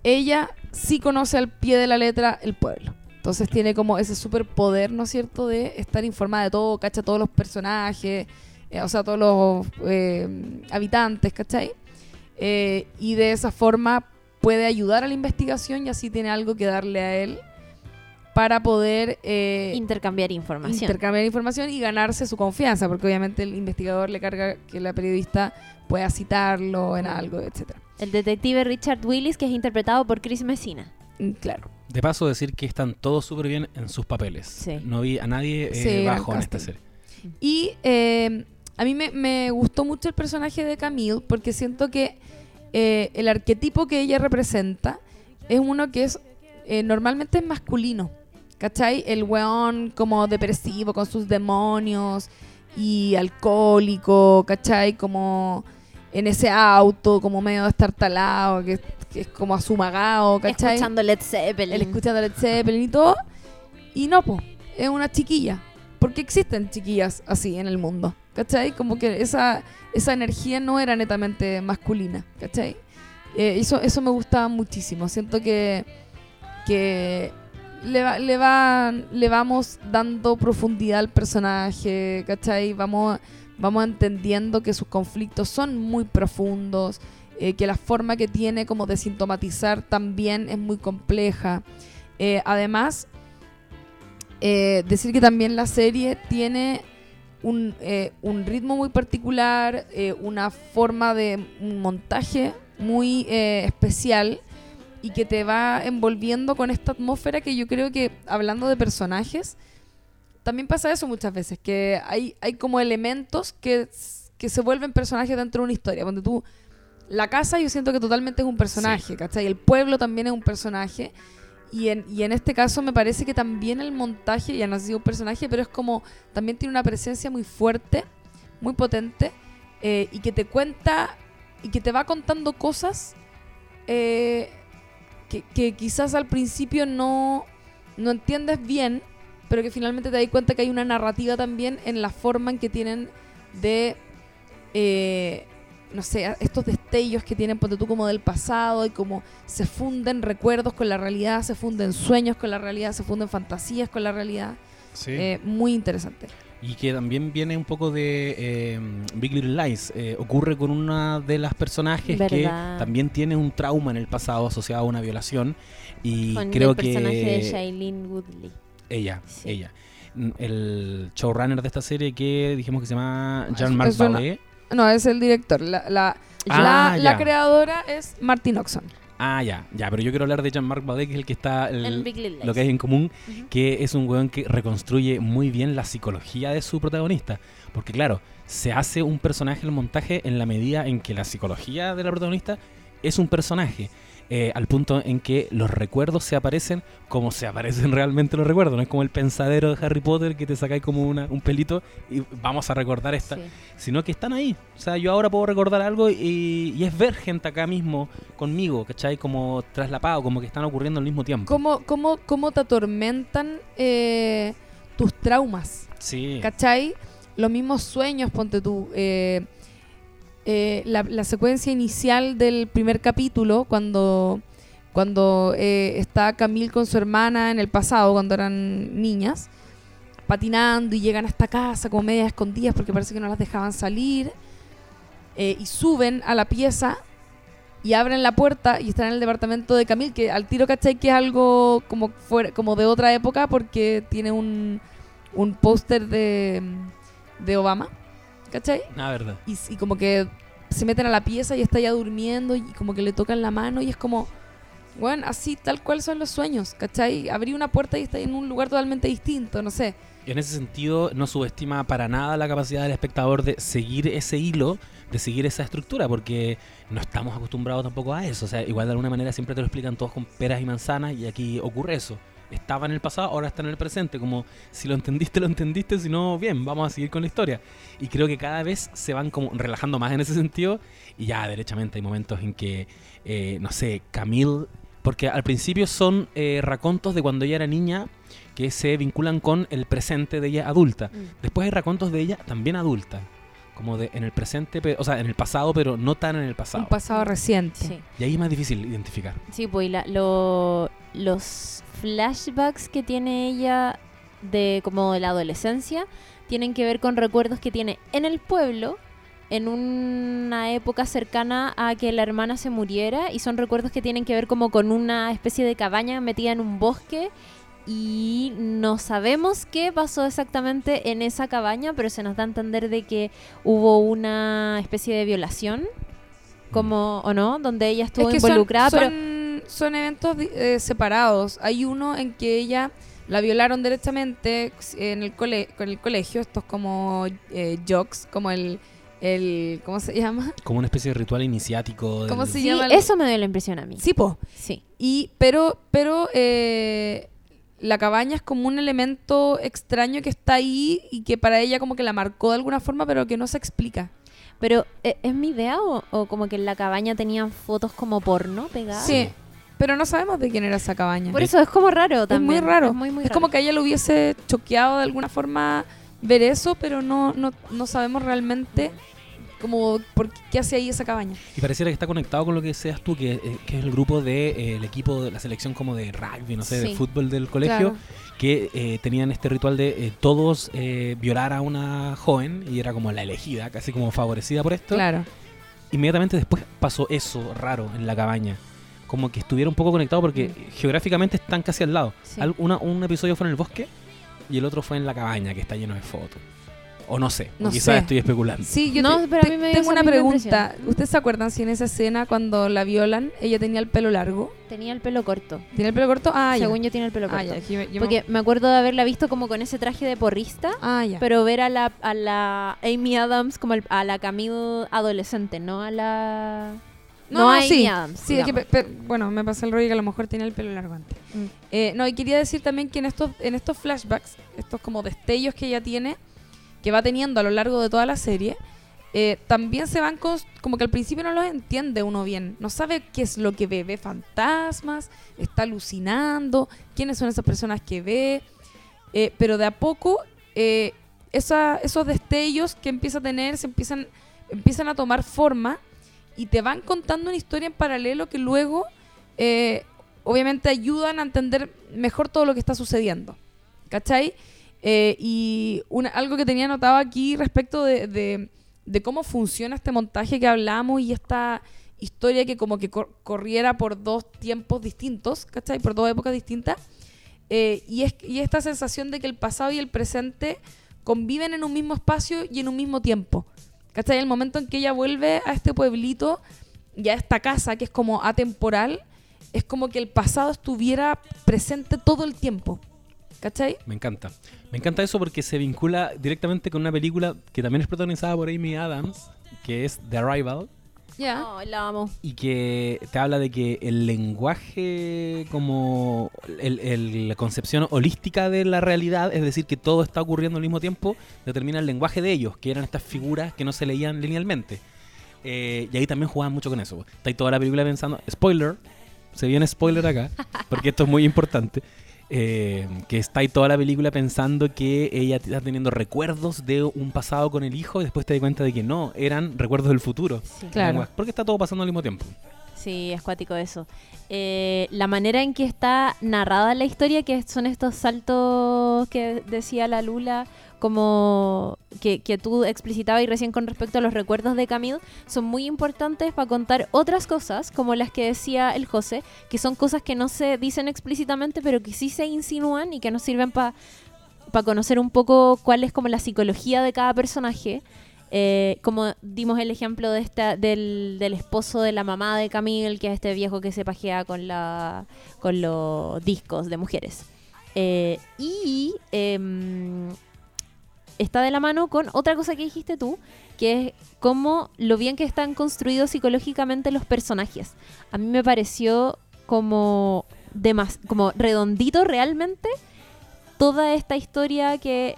ella sí conoce al pie de la letra el pueblo. Entonces tiene como ese superpoder, ¿no es cierto?, de estar informada de todo, cacha todos los personajes, eh, o sea, todos los habitantes, ¿cachai? Y de esa forma puede ayudar a la investigación y así tiene algo que darle a él para poder eh, Intercambiar información. intercambiar información y ganarse su confianza, porque obviamente el investigador le carga que la periodista pueda citarlo en algo, etcétera. el detective Richard Willis, que es interpretado por Chris Messina. Mm, Claro. De paso, decir que están todos súper bien en sus papeles. Sí. No vi a nadie eh, Sí, bajo en esta serie. Y eh, a mí me, me gustó mucho el personaje de Camille porque siento que eh, el arquetipo que ella representa es uno que es eh, normalmente es masculino. ¿Cachai? El weón como depresivo con sus demonios y alcohólico, ¿cachai? Como en ese auto, como medio destartalado, que, que es como asumagado, ¿cachai? Escuchando Led Zeppelin. Él escuchando Led Zeppelin y todo. Y no, pues, es una chiquilla. Porque existen chiquillas así en el mundo. ¿Cachai? Como que esa, esa energía no era netamente masculina. ¿Cachai? Eh, eso, eso me gustaba muchísimo. Siento que, que le, va- le, va- le vamos dando profundidad al personaje. ¿Cachai? Vamos, vamos entendiendo que sus conflictos son muy profundos. eh, que la forma que tiene como de sintomatizar también es muy compleja. Eh, además, eh, decir que también la serie tiene un, eh, un ritmo muy particular, eh, una forma de un montaje muy eh, especial y que te va envolviendo con esta atmósfera que yo creo que, hablando de personajes, también pasa eso muchas veces, que hay, hay como elementos que, que se vuelven personajes dentro de una historia. Cuando tú, la casa yo siento que totalmente es un personaje, ¿cachai? El pueblo también es un personaje. Y en, y en este caso me parece que también el montaje, ya no ha sido un personaje, pero es como, también tiene una presencia muy fuerte, muy potente, eh, y que te cuenta, y que te va contando cosas eh, que, que quizás al principio no, no entiendes bien, pero que finalmente te das cuenta que hay una narrativa también en la forma en que tienen de, eh, no sé, estos destellos que tienen, ponte tú, como del pasado y como se funden recuerdos con la realidad, se funden sueños con la realidad, se funden fantasías con la realidad. Eh, muy interesante. Y que también viene un poco de eh, Big Little Lies. Eh, ocurre con una de las personajes que también tiene un trauma en el pasado asociado a una violación. Y Con creo el personaje de que Shailene Woodley. ella, Sí. ella. El showrunner de esta serie que dijimos que se llama Es- Jean-Marc Vallée. No, es el director. La, la, Ah, la, creadora es Martin Oxon. Ah, ya, ya, pero yo quiero hablar de Jean-Marc Vallée, que es el que está... el- En Big Little lo que hay en común, que es un weón que reconstruye muy bien la psicología de su protagonista. Porque claro, se hace un personaje el montaje en la medida en que la psicología de la protagonista es un personaje. Eh, al punto en que los recuerdos se aparecen como se aparecen [laughs] realmente los recuerdos. No es como el pensadero de Harry Potter que te sacáis como una- un pelito y vamos a recordar esta. Sí. Sino que están ahí. O sea, yo ahora puedo recordar algo y, y es ver gente acá mismo conmigo, ¿cachai? Como traslapado, como que están ocurriendo al mismo tiempo. ¿Cómo, cómo, cómo te atormentan eh, tus traumas? Sí. ¿Cachai? Los mismos sueños, ponte tú. eh, eh, la, secuencia inicial del primer capítulo, cuando, cuando eh, está Camille con su hermana en el pasado, cuando eran niñas, patinando y llegan a esta casa como medias escondidas porque parece que no las dejaban salir, eh, y suben a la pieza y abren la puerta y están en el departamento de Camille, que al tiro, ¿cachai? Que es algo como, fuera, como de otra época porque tiene un, un póster de, de Obama, ¿cachai? La verdad. Y, y como que se meten a la pieza y está ya durmiendo y como que le tocan la mano y es como, bueno, así tal cual son los sueños, ¿cachai? Abrí una puerta y está en un lugar totalmente distinto, no sé. Y en ese sentido, no subestima para nada la capacidad del espectador de seguir ese hilo, de seguir esa estructura, porque no estamos acostumbrados tampoco a eso. O sea, igual de alguna manera siempre te lo explican todos con peras y manzanas, y aquí ocurre eso. Estaba en el pasado, ahora está en el presente. Como si lo entendiste, lo entendiste, si no, bien, vamos a seguir con la historia. Y creo que cada vez se van como relajando más en ese sentido, y ya derechamente hay momentos en que, eh, no sé, Camille. Porque al principio son eh, racontos de cuando ella era niña que se vinculan con el presente de ella adulta. Mm. Después hay racontos de ella también adulta. como de en el presente, pe- o sea, en el pasado, pero no tan en el pasado. Un pasado reciente. Sí. y ahí es más difícil identificar. Sí, pues y la- lo- los flashbacks que tiene ella de como de la adolescencia tienen que ver con recuerdos que tiene en el pueblo en una época cercana a que la hermana se muriera y son recuerdos que tienen que ver como con una especie de cabaña metida en un bosque y no sabemos qué pasó exactamente en esa cabaña, pero se nos da a entender de que hubo una especie de violación como o no, donde ella estuvo es que son- involucrada, son, pero son eventos eh, separados. Hay uno en que ella la violaron derechamente en el, cole, con el colegio. Estos como eh, jocks, como el, el... ¿Cómo se llama? Como una especie de ritual iniciático. del- ¿Cómo se Sí, llama? el- eso me dio la impresión a mí. Sí, po. Sí. Y, pero, pero eh, la cabaña es como un elemento extraño que está ahí y que para ella como que la marcó de alguna forma, pero que no se explica. Pero, ¿e- ¿es mi idea o, o como que en la cabaña tenían fotos como porno pegadas? Sí, pero no sabemos de quién era esa cabaña. Por eso es como raro es también. muy raro. Es, muy, muy Es raro. como que a ella le hubiese choqueado de alguna forma ver eso, pero no, no, no sabemos realmente como por qué, qué hace ahí esa cabaña. Y pareciera que está conectado con lo que seas tú, que, eh, que es el grupo del equipo de la selección como de rugby, no sé, de fútbol del colegio, Claro. que eh, tenían este ritual de eh, todos eh, violar a una joven y era como la elegida, casi como favorecida por esto. Claro. Inmediatamente después pasó eso raro en la cabaña. Como que estuviera un poco conectado porque geográficamente están casi al lado. Sí. Al- una- un episodio fue en el bosque y el otro fue en la cabaña, que está lleno de fotos. O no sé, No o quizás sé. estoy especulando. Sí, yo No, te- pero a te- mí me dio tengo una pregunta. ¿Ustedes se acuerdan si en esa escena cuando la violan ella tenía el pelo largo? Tenía el pelo corto. ¿Tiene el pelo corto? Ah, Según ya. yo tiene el pelo Ah, corto. ya, yo me- Porque me acuerdo de haberla visto como con ese traje de porrista. Ah, ya. Pero ver a la, a la Amy Adams como el- a la Camille adolescente, no a la... No, a Amy sí. Adams. Sí, es que, digamos. pe- pe- bueno, me pasa el rollo que a lo mejor tenía el pelo largo antes. Mm. Eh, no, y quería decir también que en estos, en estos flashbacks, estos como destellos que ella tiene, que va teniendo a lo largo de toda la serie, eh, también se van cos- como que al principio no los entiende uno bien. No sabe qué es lo que ve. Ve fantasmas, está alucinando, quiénes son esas personas que ve. Eh, pero de a poco, eh, esa- esos destellos que empieza a tener se empiezan, empiezan a tomar forma y te van contando una historia en paralelo que luego eh, obviamente ayudan a entender mejor todo lo que está sucediendo. ¿Cachai? Eh, y una- algo que tenía anotado aquí respecto de, de- de cómo funciona este montaje que hablamos y esta historia que como que cor- corriera por dos tiempos distintos, ¿cachai? Por dos épocas distintas. Eh, y, es, y esta sensación de que el pasado y el presente conviven en un mismo espacio y en un mismo tiempo. ¿Cachai? El momento en que ella vuelve a este pueblito y a esta casa que es como atemporal, es como que el pasado estuviera presente todo el tiempo. ¿Cachai? Me encanta. Me encanta eso porque se vincula directamente con una película que también es protagonizada por Amy Adams, que es The Arrival, Ya. La amo. y que te habla de que el lenguaje como el- el- la concepción holística de la realidad, es decir, que todo está ocurriendo al mismo tiempo, determina el lenguaje de ellos, que eran estas figuras que no se leían linealmente. Eh, y ahí también jugaban mucho con eso. Está ahí toda la película pensando, spoiler, se viene spoiler acá, porque esto es muy importante. Eh, que está ahí toda la película pensando que ella está teniendo recuerdos de un pasado con el hijo y después te das cuenta de que no, eran recuerdos del futuro. Sí. Claro. Porque está todo pasando al mismo tiempo. Sí, es cuático eso. Eh, la manera en que está narrada la historia, que son estos saltos que decía la Lula, como que, que tú explicitabas y recién con respecto a los recuerdos de Camille, son muy importantes para contar otras cosas, como las que decía el José, que son cosas que no se dicen explícitamente, pero que sí se insinúan y que nos sirven para conocer un poco cuál es como la psicología de cada personaje. Eh, como dimos el ejemplo de esta, del, del esposo de la mamá de Camille, que es este viejo que se pajea con, la, con los discos de mujeres. Eh, y em, está de la mano con otra cosa que dijiste tú, que es cómo lo bien que están construidos psicológicamente los personajes. A mí me pareció como, demas como redondito realmente toda esta historia que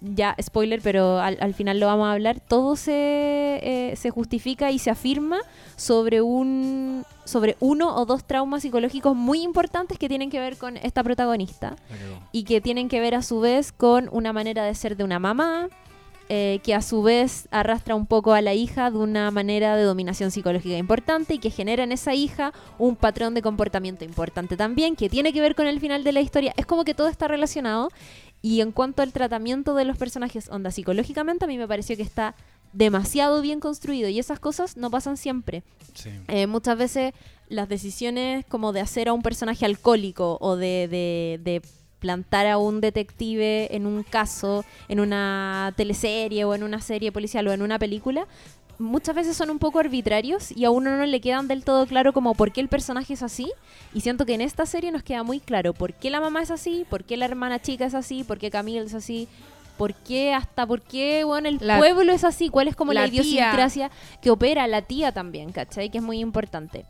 ya, spoiler, pero al, al final lo vamos a hablar, todo se, eh, se justifica y se afirma sobre un sobre uno o dos traumas psicológicos muy importantes que tienen que ver con esta protagonista y que tienen que ver a su vez con una manera de ser de una mamá, eh, que a su vez arrastra un poco a la hija de una manera de dominación psicológica importante y que genera en esa hija un patrón de comportamiento importante también, que tiene que ver con el final de la historia. Es como que todo está relacionado. Y en cuanto al tratamiento de los personajes, onda psicológicamente, a mí me pareció que está demasiado bien construido y esas cosas no pasan siempre. Sí. Eh, muchas veces las decisiones como de hacer a un personaje alcohólico o de, de- de plantar a un detective en un caso, en una teleserie o en una serie policial o en una película, muchas veces son un poco arbitrarios y a uno no le quedan del todo claro como por qué el personaje es así. Y siento que en esta serie nos queda muy claro por qué la mamá es así, por qué la hermana chica es así, por qué Camille es así. ¿Por qué hasta por qué bueno, el La- pueblo es así? ¿Cuál es como la, la tía. idiosincrasia que opera la tía también, ¿cachai? Que es muy importante.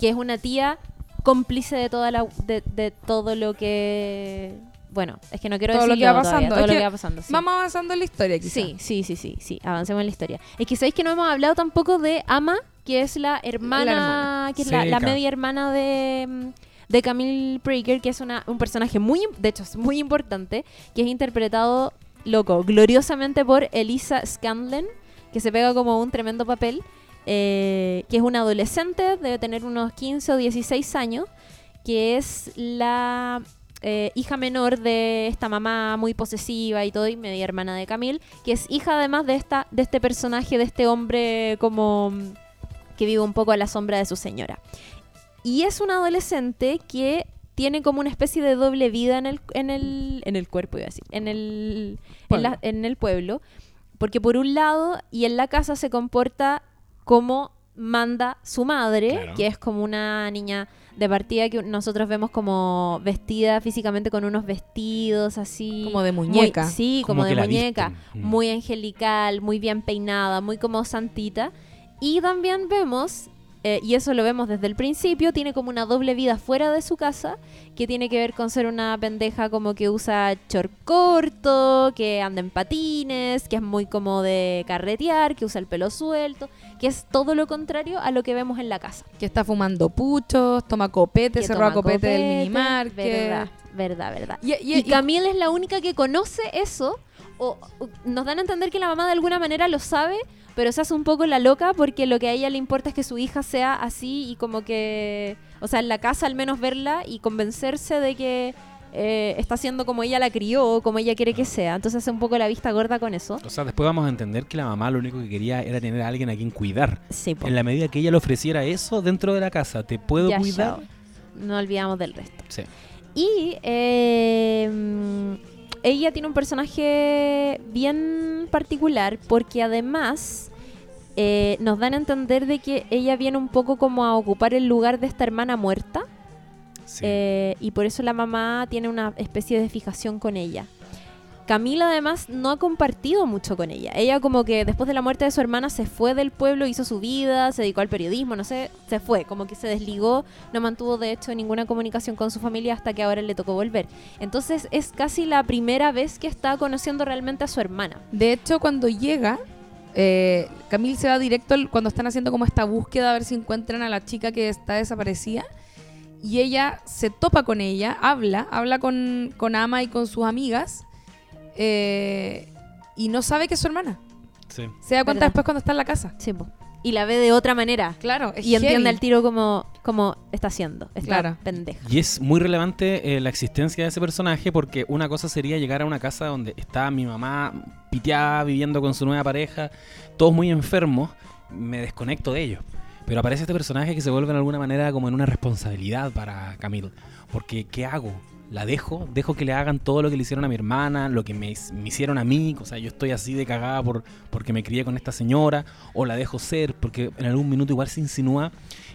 Que es una tía cómplice de toda la de, de todo lo que bueno, es que no quiero Todo lo decirlo que va todavía, pasando. todo Es lo que que va pasando. sí. Vamos avanzando en la historia, quizá. Sí, sí, sí, sí, sí, avancemos en la historia. Es que sabéis que no hemos hablado tampoco de Ama, que es la hermana, La hermana. que es la, media hermana de, mm, de Camille Prager, que es una, un personaje muy, de hecho, es muy importante, que es interpretado, loco, gloriosamente por Elisa Scanlon, que se pega como un tremendo papel, eh, que es una adolescente, debe tener unos 15 o 16 años, que es la eh, hija menor de esta mamá muy posesiva y todo, y media hermana de Camille, que es hija además de esta, de este personaje, de este hombre como que vive un poco a la sombra de su señora. Y es una adolescente que tiene como una especie de doble vida en el, en el, en el cuerpo, iba a decir, en el, en, la- Pueblo. en el pueblo, porque por un lado y en la casa se comporta como manda su madre, Claro. que es como una niña de partida que nosotros vemos como vestida físicamente con unos vestidos así. Como de muy- muñeca. sí, Como de muñeca. visten. Mm. Muy angelical, muy bien peinada, muy como santita. Y también vemos, eh, y eso lo vemos desde el principio, tiene como una doble vida fuera de su casa, que tiene que ver con ser una pendeja como que usa short corto, que anda en patines, que es muy como de carretear, que usa el pelo suelto, que es todo lo contrario a lo que vemos en la casa. Que está fumando puchos, toma copete, Que se roba toma copete del copete, minimarket. Verdad, verdad, verdad. Y, y- Y y- es la única que conoce eso. O, o nos dan a entender que la mamá de alguna manera lo sabe, pero se hace un poco la loca porque lo que a ella le importa es que su hija sea así y como que, o sea, en la casa al menos verla y convencerse de que eh, está siendo como ella la crió o como ella quiere que sea. Entonces hace un poco la vista gorda con eso. O sea, después vamos a entender que la mamá lo único que quería era tener a alguien a quien cuidar. Sí, po. En la medida que ella le ofreciera eso dentro de la casa, te puedo Ya, cuidar. No olvidamos del resto. Sí. Y eh, ella tiene un personaje bien particular porque además eh, nos dan a entender de que ella viene un poco como a ocupar el lugar de esta hermana muerta sí. eh, y por eso la mamá tiene una especie de fijación con ella. Camila además no ha compartido mucho con ella. Ella como que después de la muerte de su hermana se fue del pueblo, hizo su vida, se dedicó al periodismo, no sé, se fue, como que se desligó, no mantuvo de hecho ninguna comunicación con su familia hasta que ahora le tocó volver. Entonces es casi la primera vez que está conociendo realmente a su hermana. De hecho, cuando llega, eh, Camille se va directo cuando están haciendo como esta búsqueda a ver si encuentran a la chica que está desaparecida. Y ella se topa con ella, habla, habla con, con Ama y con sus amigas. Eh, y no sabe que es su hermana. Sí. Se da cuenta ¿Verdad? después cuando está en la casa. Sí, po. Y la ve de otra manera. Claro, es Y entiende al tiro como, como está haciendo, está Claro. pendeja. Y es muy relevante eh, la existencia de ese personaje porque una cosa sería llegar a una casa donde está mi mamá piteada viviendo con su nueva pareja, todos muy enfermos, me desconecto de ellos. Pero aparece este personaje que se vuelve de alguna manera como en una responsabilidad para Camille. Porque, ¿qué hago? ¿La dejo? ¿Dejo que le hagan todo lo que le hicieron a mi hermana? ¿Lo que me, me hicieron a mí? O sea, yo estoy así de cagada por, porque me crié con esta señora. ¿O la dejo ser? Porque en algún minuto igual se insinúa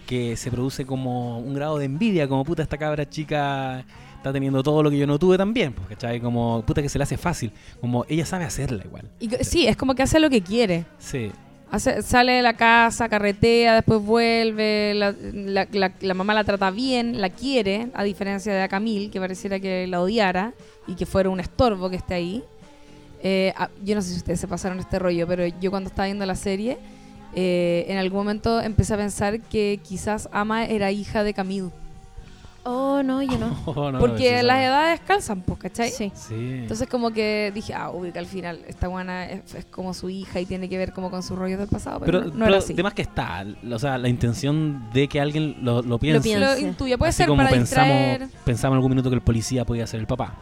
que se produce como un grado de envidia, como puta, esta cabra chica está teniendo todo lo que yo no tuve también, pues, ¿cachai? Como puta que se le hace fácil, como ella sabe hacerla igual. Y sí, es como que hace lo que quiere. Sí, Hace- sale de la casa, carretea, después vuelve, la, la- la- la mamá la trata bien, la quiere, a diferencia de a Camille, que pareciera que la odiara y que fuera un estorbo que esté ahí. Eh, ah, yo no sé si ustedes se pasaron este rollo, pero yo cuando estaba viendo la serie, eh, en algún momento empecé a pensar que quizás Ama era hija de Camille. Oh, no, yo no. [laughs] Oh, no, Porque las sabe. edades calzan, pues, ¿cachai? Sí. Sí. Entonces como que dije, ah, uy, que al final esta buena es, es como su hija y tiene que ver como con sus rollos del pasado, pero, pero no, no pero era así. que está, o sea, la intención de que alguien lo, lo piense. piense. Lo intuye, puede Así ser como para pensamos, distraer. pensamos en algún minuto que el policía podía ser el papá.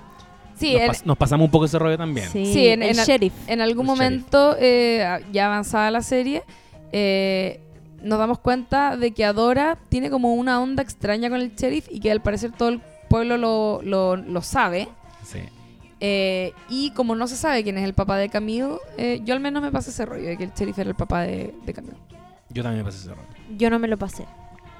Sí, nos, en, pas- nos pasamos un poco ese rollo también. Sí, Sí, en- el en- sheriff. en algún El momento, eh, ya avanzada la serie, eh, nos damos cuenta de que Adora tiene como una onda extraña con el sheriff y que al parecer todo el pueblo lo, lo, lo sabe. Sí. Eh, y como no se sabe quién es el papá de Camille, eh, yo al menos me pasé ese rollo de que el sheriff era el papá de, de Camille. Yo también me pasé ese rollo. Yo no me lo pasé.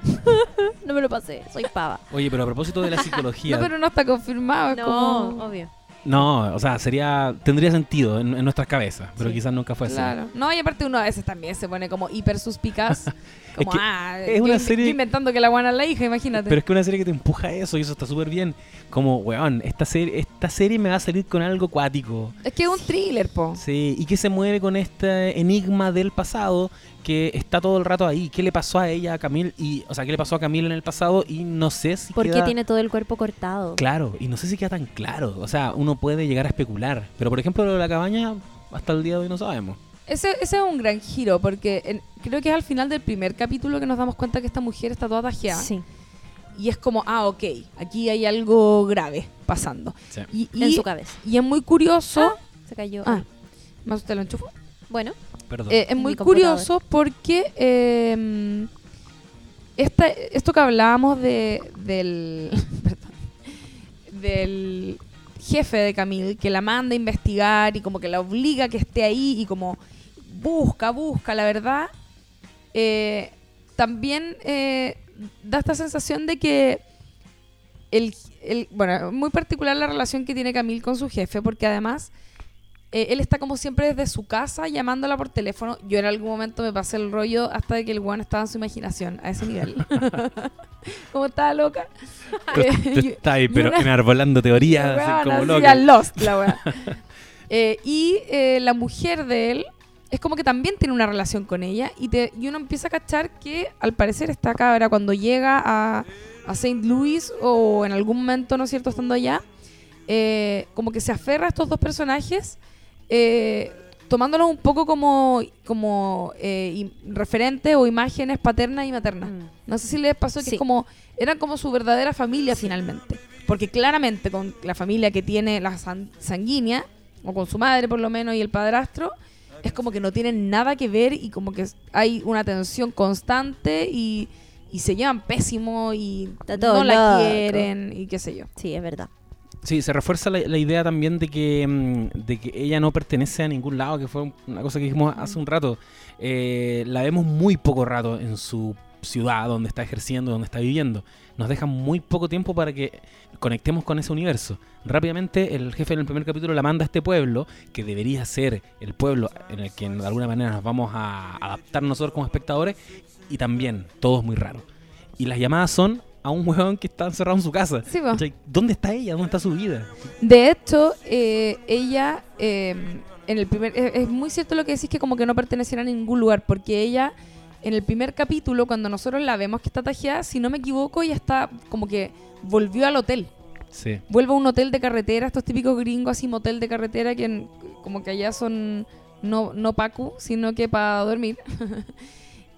[laughs] no me lo pasé, soy pava. Oye, pero a propósito de la psicología. [laughs] No, pero no está confirmado. es No, como- obvio. No, o sea, sería tendría sentido en, en nuestras cabezas, pero Sí. quizás nunca fue así. Claro. No, y aparte uno a veces también se pone como hiper suspicaz. [laughs] Como, que ah, es una serie- yo inventando que la buena es la hija, imagínate. Pero es que una serie que te empuja a eso y eso está súper bien. Como, weón, esta serie, esta serie me va a salir con algo cuático. Es que es un thriller, po. Sí, y que se mueve con este enigma del pasado que está todo el rato ahí. ¿Qué le pasó a ella, a Camille? Y, o sea, ¿qué le pasó a Camille en el pasado? Y no sé si ¿Por qué queda tiene todo el cuerpo cortado? claro. Y no sé si queda tan claro. O sea, uno puede llegar a especular. Pero, por ejemplo, lo de la cabaña, hasta el día de hoy no sabemos. Ese, ese es un gran giro, porque en- creo que es al final del primer capítulo que nos damos cuenta que esta mujer está toda tajeada. Sí, Y es como, ah, ok, aquí hay algo grave pasando. Sí. Y, y- en su cabeza. y es muy curioso. Se cayó. Ah, ¿más usted lo enchufó? Bueno, Perdón. Eh, es muy curioso porque eh, esta, esto que hablábamos de, del, [laughs] perdón, del jefe de Camille, que la manda a investigar y como que la obliga a que esté ahí y como busca, busca, la verdad, eh, también eh, da esta sensación de que el, el- bueno, muy particular la relación que tiene Camille con su jefe, porque además eh, él está como siempre desde su casa llamándola por teléfono. Yo en algún momento me pasé el rollo hasta de que el weón estaba en su imaginación, a ese nivel. [laughs] como estaba loca. Tú, Eh, tú [laughs] y- estás ahí, pero una- enarbolando teorías, Weón, como loca. Lost, la weá. [laughs] Eh, y eh, la mujer de él es como que también tiene una relación con ella y, te, y uno empieza a cachar que al parecer esta cabra cuando llega a, a St. Louis o en algún momento, ¿no es cierto?, estando allá, eh, como que se aferra a estos dos personajes eh, tomándolos un poco como, como eh, referentes o imágenes paternas y maternas. mm, No sé si les pasó que Sí. es como eran como su verdadera familia finalmente. Porque claramente con la familia que tiene la san- sanguínea, o con su madre por lo menos y el padrastro, es como que no tienen nada que ver y como que hay una tensión constante y, y se llevan pésimo y Está todo no la quieren y qué sé yo. sí, es verdad. Sí, se refuerza la, la idea también de que, mm, de que ella no pertenece a ningún lado, que fue una cosa que dijimos hace un rato. Eh, la vemos muy poco rato en su ciudad, donde está ejerciendo, donde está viviendo. Nos deja muy poco tiempo para que conectemos con ese universo. Rápidamente el jefe en el primer capítulo la manda a este pueblo, que debería ser el pueblo en el que de alguna manera nos vamos a adaptar nosotros como espectadores, y también todo es muy raro. Y las llamadas son a un huevón que está encerrado en su casa. Sí. ¿Cachai? ¿Dónde está ella? ¿Dónde está su vida? De hecho, eh, ella, eh, en el primer, es, es muy cierto lo que decís que como que no perteneciera a ningún lugar, porque ella, en el primer capítulo, cuando nosotros la vemos que está tajeada, si no me equivoco, ella está como que volvió al hotel. Sí. Vuelve a un hotel de carretera, estos típicos gringos así, motel de carretera, que en- como que allá son no, no pacu, sino que para dormir.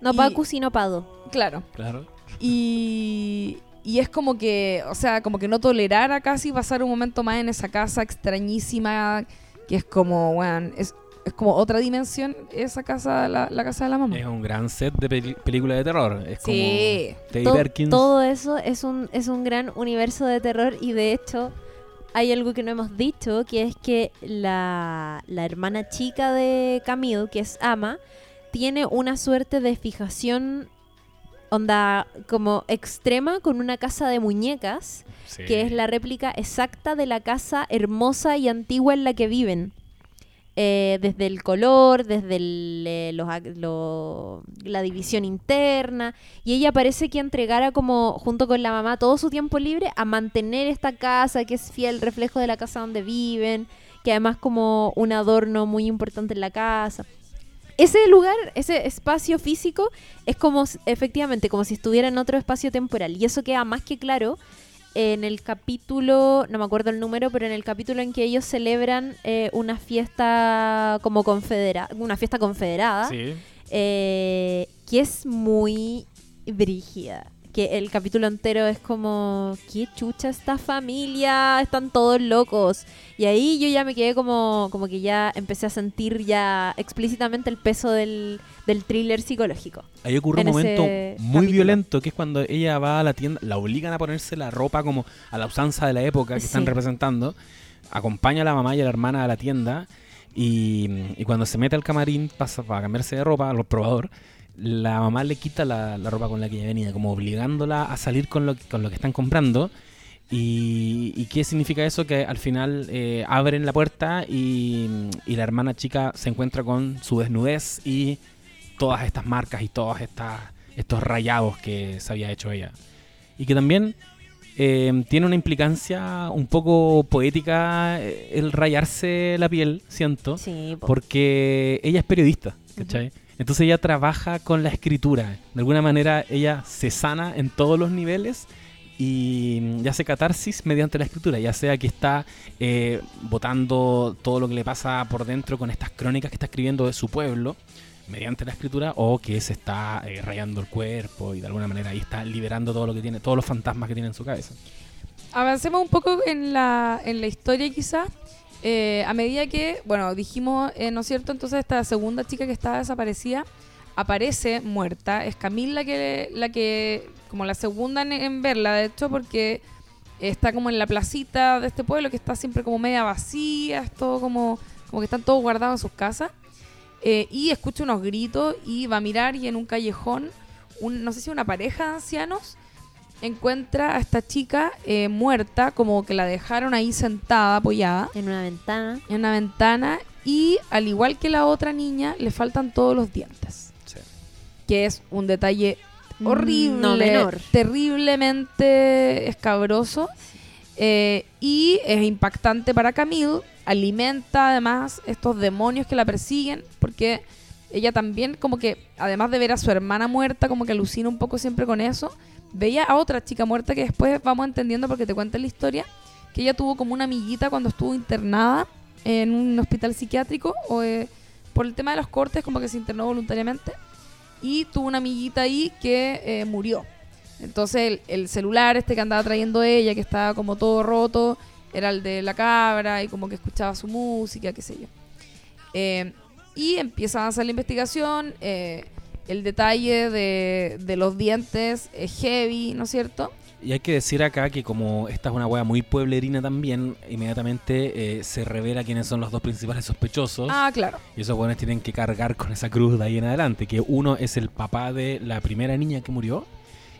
No [laughs] Y- Pacu, sino Pado. claro. Claro. Y, y es como que, o sea, como que no tolerara casi pasar un momento más en esa casa extrañísima, que es como, weón, es, es como otra dimensión esa casa, la, la casa de la mamá. Es un gran set de peli- película de terror. Es como Sí. Perkins. todo eso es un, es un gran universo de terror y de hecho hay algo que no hemos dicho, que es que la, la hermana chica de Camille, que es Ama, tiene una suerte de fijación onda como extrema con una casa de muñecas, Sí. que es la réplica exacta de la casa hermosa y antigua en la que viven. Eh, desde el color, desde el, eh, los lo- la división interna. Y ella parece que entregara como, junto con la mamá, todo su tiempo libre a mantener esta casa, que es fiel reflejo de la casa donde viven, que además como un adorno muy importante en la casa. Ese lugar, ese espacio físico, es como, efectivamente, como si estuviera en otro espacio temporal. Y eso queda más que claro en el capítulo, no me acuerdo el número, pero en el capítulo en que ellos celebran eh, una fiesta como confedera, una fiesta confederada, Sí. eh, que es muy brígida. Que el capítulo entero es como, qué chucha esta familia, están todos locos. Y ahí yo ya me quedé como, como que ya empecé a sentir ya explícitamente el peso del, del thriller psicológico. Ahí ocurre un en momento muy capítulo. violento, que es cuando ella va a la tienda, la obligan a ponerse la ropa como a la usanza de la época que están representando, acompaña a la mamá y a la hermana a la tienda, y, y cuando se mete al camarín pasa para cambiarse de ropa, al probador, la mamá le quita la, la ropa con la que ella venía, como obligándola a salir con lo, que- con lo que están comprando. Y, y qué significa eso? Que al final eh, abren la puerta y, y la hermana chica se encuentra con su desnudez y todas estas marcas y todos estos rayados que se había hecho ella. Y que también eh, tiene una implicancia un poco poética eh, el rayarse la piel, siento, Sí, po. porque ella es periodista, ¿cachai? Entonces ella trabaja con la escritura. De alguna manera ella se sana en todos los niveles y mm, hace catarsis mediante la escritura, ya sea que está eh, botando todo lo que le pasa por dentro con estas crónicas que está escribiendo de su pueblo mediante la escritura o que se está eh, rayando el cuerpo y de alguna manera ahí está liberando todo lo que tiene, todos los fantasmas que tiene en su cabeza. Avancemos un poco en la, en la historia quizás. Eh, a medida que, bueno, dijimos, eh, ¿no es cierto? Entonces esta segunda chica que estaba desaparecida aparece muerta. Es Camila la que, la que como la segunda en, en verla, de hecho, porque está como en la placita de este pueblo que está siempre como media vacía, es todo como, como que están todos guardados en sus casas. Eh, y escucha unos gritos y va a mirar y en un callejón, un, no sé si una pareja de ancianos encuentra a esta chica eh, muerta, como que la dejaron ahí sentada, apoyada, En una ventana. en una ventana y al igual que la otra niña, le faltan todos los dientes, que es un detalle Mm, horrible, no menor. terriblemente escabroso eh, y es impactante para Camille, alimenta además estos demonios que la persiguen, porque ella también como que, además de ver a su hermana muerta, como que alucina un poco siempre con eso, veía a otra chica muerta que después vamos entendiendo porque te cuenta la historia, que ella tuvo como una amiguita cuando estuvo internada en un hospital psiquiátrico o eh, por el tema de los cortes como que se internó voluntariamente y tuvo una amiguita ahí que eh, murió. Entonces el, el celular este que andaba trayendo ella, que estaba como todo roto, era el de la cabra y como que escuchaba su música, qué sé yo. Eh, y empieza a avanzar la investigación. eh, el detalle de, de los dientes es heavy, ¿no es cierto? Y hay que decir acá que como esta es una wea muy pueblerina también, inmediatamente eh, se revela quiénes son los dos principales sospechosos. Ah, claro. Y esos buenos tienen que cargar con esa cruz de ahí en adelante. Que uno es el papá de la primera niña que murió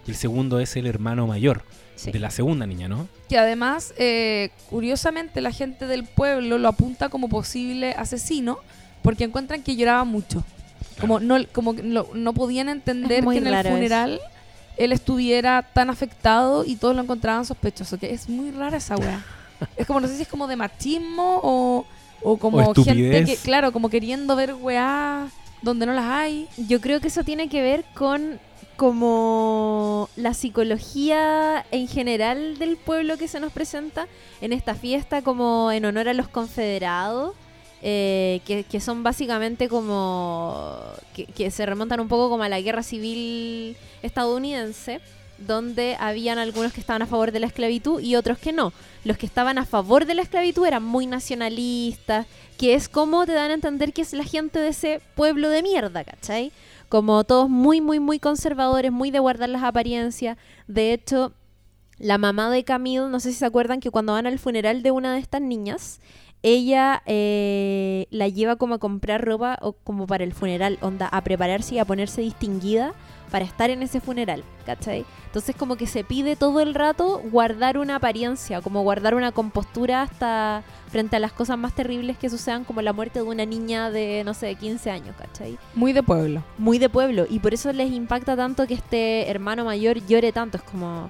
y el segundo es el hermano mayor Sí. de la segunda niña, ¿no? Que además, eh, curiosamente, la gente del pueblo lo apunta como posible asesino porque encuentran que lloraba mucho. Como no, como que no, no podían entender que en el eso. funeral él estuviera tan afectado y todos lo encontraban sospechoso. Que es muy rara esa weá. [laughs] es como, no sé si es como de machismo o, o como O gente que, claro, como queriendo ver weá donde no las hay. Yo creo que eso tiene que ver con como la psicología en general del pueblo que se nos presenta en esta fiesta como en honor a los confederados, eh, que, son básicamente como que, que se remontan un poco como a la guerra civil estadounidense donde habían algunos que estaban a favor de la esclavitud y otros que no. Los que estaban a favor de la esclavitud eran muy nacionalistas, que es como te dan a entender que es la gente de ese pueblo de mierda, ¿cachai? Como todos muy, muy, muy conservadores, muy de guardar las apariencias. De hecho, la mamá de Camille, no sé si se acuerdan que cuando van al funeral de una de estas niñas, ella eh, la lleva como a comprar ropa o como para el funeral, onda, a prepararse y a ponerse distinguida para estar en ese funeral, ¿cachai? Entonces como que se pide todo el rato guardar una apariencia, como guardar una compostura hasta frente a las cosas más terribles que sucedan, como la muerte de una niña de, no sé, 15 años, ¿cachai? Muy de pueblo. Muy de pueblo, y por eso les impacta tanto que este hermano mayor llore tanto, es como,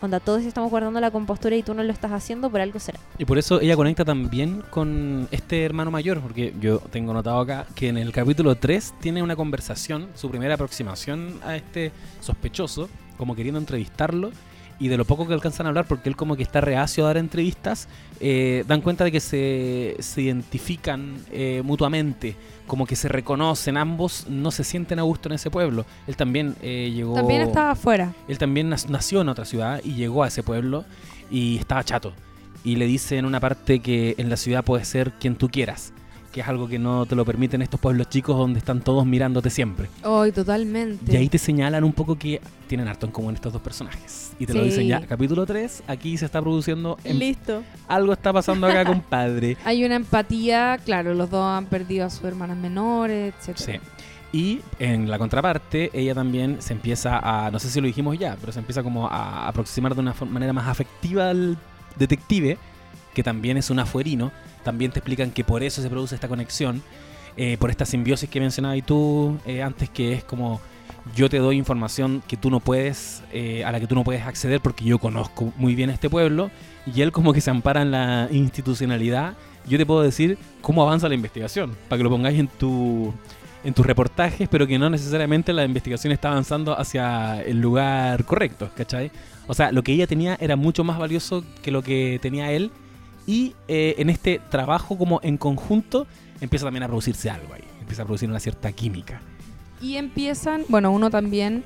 onda, todos estamos guardando la compostura y tú no lo estás haciendo, por algo será. Y por eso ella conecta también con este hermano mayor, porque yo tengo notado acá que en el capítulo 3 tiene una conversación, su primera aproximación a este sospechoso, como queriendo entrevistarlo, y de lo poco que alcanzan a hablar, porque él como que está reacio a dar entrevistas, eh, dan cuenta de que se, se identifican eh, mutuamente, como que se reconocen, ambos no se sienten a gusto en ese pueblo. Él también eh, llegó... También estaba afuera. Él también nació en otra ciudad y llegó a ese pueblo y estaba chato. Y le dice en una parte que en la ciudad puedes ser quien tú quieras, que es algo que no te lo permiten estos pueblos chicos donde están todos mirándote siempre. Ay, totalmente. Y ahí te señalan un poco que tienen harto en común estos dos personajes. Y te lo Sí. dicen ya, capítulo 3, aquí se está produciendo... en- Listo. algo está pasando acá, [laughs] compadre. Hay una empatía, claro, los dos han perdido a sus hermanas menores, Sí. etcétera. Y en la contraparte, ella también se empieza a, no sé si lo dijimos ya, pero se empieza como a aproximar de una manera más afectiva al detective, que también es un afuerino. También te explican que por eso se produce esta conexión, eh, por esta simbiosis que mencionabas tú eh, antes, que es como yo te doy información que tú no puedes, eh, a la que tú no puedes acceder porque yo conozco muy bien este pueblo, y él como que se ampara en la institucionalidad. Yo te puedo decir cómo avanza la investigación, para que lo pongáis en tu en tus reportajes, pero que no necesariamente la investigación está avanzando hacia el lugar correcto, ¿cachai? O sea, lo que ella tenía era mucho más valioso que lo que tenía él y eh, en este trabajo como en conjunto empieza también a producirse algo ahí, empieza a producir una cierta química. Y empiezan, bueno, uno también,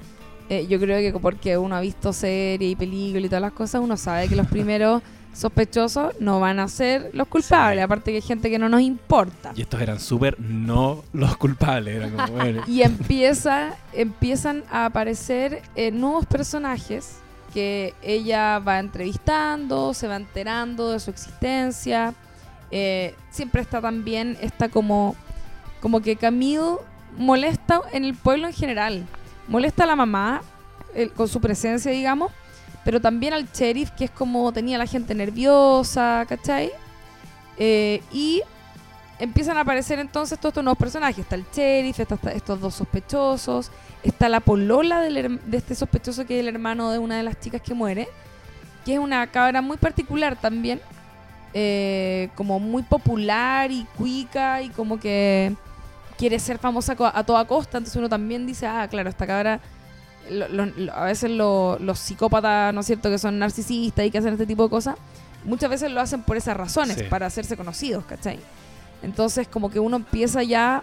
eh, yo creo que porque uno ha visto serie y película y todas las cosas, uno sabe que los [laughs] primeros sospechosos no van a ser los culpables, Sí. aparte que hay gente que no nos importa. Y estos eran súper no los culpables, como, [laughs] bueno, Y empieza, empiezan a aparecer eh, nuevos personajes que ella va entrevistando, se va enterando de su existencia. Eh, siempre está también, está como, como que Camille molesta en el pueblo en general. Molesta a la mamá eh, con su presencia, digamos, pero también al sheriff, que es como tenía la gente nerviosa, ¿cachai? Eh, y empiezan a aparecer entonces todos estos nuevos personajes. Está el sheriff, está, está estos dos sospechosos, está la polola del de este sospechoso que es el hermano de una de las chicas que muere, que es una cabra muy particular también, eh, como muy popular y cuica y como que quiere ser famosa a toda costa, entonces uno también dice, ah, claro, esta cabra... lo- lo- lo- a veces lo- los psicópatas, ¿no es cierto?, que son narcisistas y que hacen este tipo de cosas, muchas veces lo hacen por esas razones, Sí. para hacerse conocidos, ¿cachai? Entonces como que uno empieza ya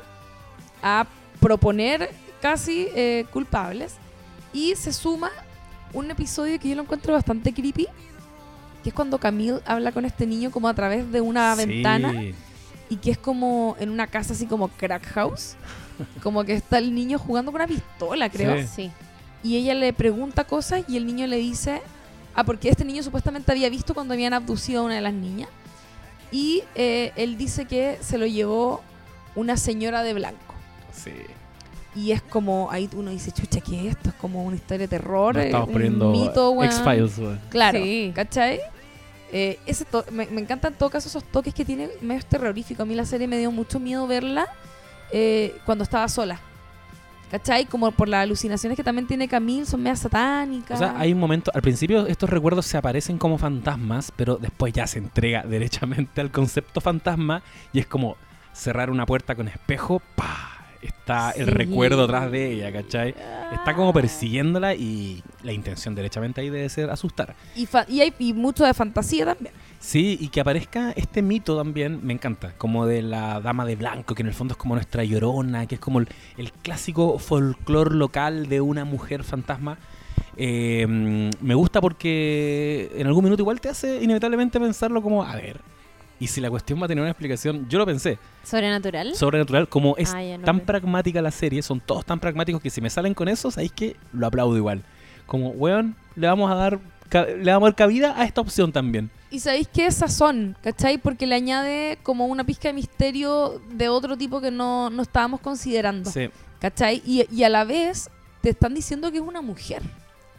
a proponer casi eh, culpables y se suma un episodio que yo lo encuentro bastante creepy, que es cuando Camille habla con este niño como a través de una sí. ventana y que es como en una casa así como crack house, [laughs] como que está el niño jugando con una pistola, creo. Sí. Sí. Y ella le pregunta cosas y el niño le dice, ah, porque este niño supuestamente había visto cuando habían abducido a una de las niñas. Y eh, él dice que se lo llevó una señora de blanco. Sí. Y es como, ahí uno dice, chucha, ¿qué es esto? Es como una historia de terror, Nos eh, estamos un poniendo mito, weón. X-Files, weón. Claro, Sí. ¿cachai? Eh, ese to- me, me encantan en todo caso esos toques que tiene medio terrorífico. A mí la serie me dio mucho miedo verla eh, cuando estaba sola. ¿Cachai? Como por las alucinaciones que también tiene Camille, son medias satánicas. O sea, hay un momento, al principio estos recuerdos se aparecen como fantasmas, pero después ya se entrega [laughs] derechamente al concepto fantasma y es como cerrar una puerta con espejo, ¡pa! Está el Sí. recuerdo atrás de ella, ¿cachai? Está como persiguiéndola y la intención derechamente ahí debe ser asustar. Y, fa- y hay y mucho de fantasía también. Sí, y que aparezca este mito también, me encanta, como de la dama de blanco, que en el fondo es como nuestra llorona, que es como el, el clásico folclore local de una mujer fantasma. Eh, mm, me gusta porque en algún minuto igual te hace inevitablemente pensarlo como, a ver, y si la cuestión va a tener una explicación, yo lo pensé, ¿Sobrenatural? sobrenatural, como es Ah, ya no tan me- pragmática la serie, son todos tan pragmáticos que si me salen con eso, ¿sabéis que Lo aplaudo igual. Como, weón, le vamos a dar, le vamos a dar cabida a esta opción también. Y sabéis que es sazón, ¿cachai? Porque le añade como una pizca de misterio de otro tipo que no, no estábamos considerando. Sí, ¿Cachai? Y, y a la vez te están diciendo que es una mujer.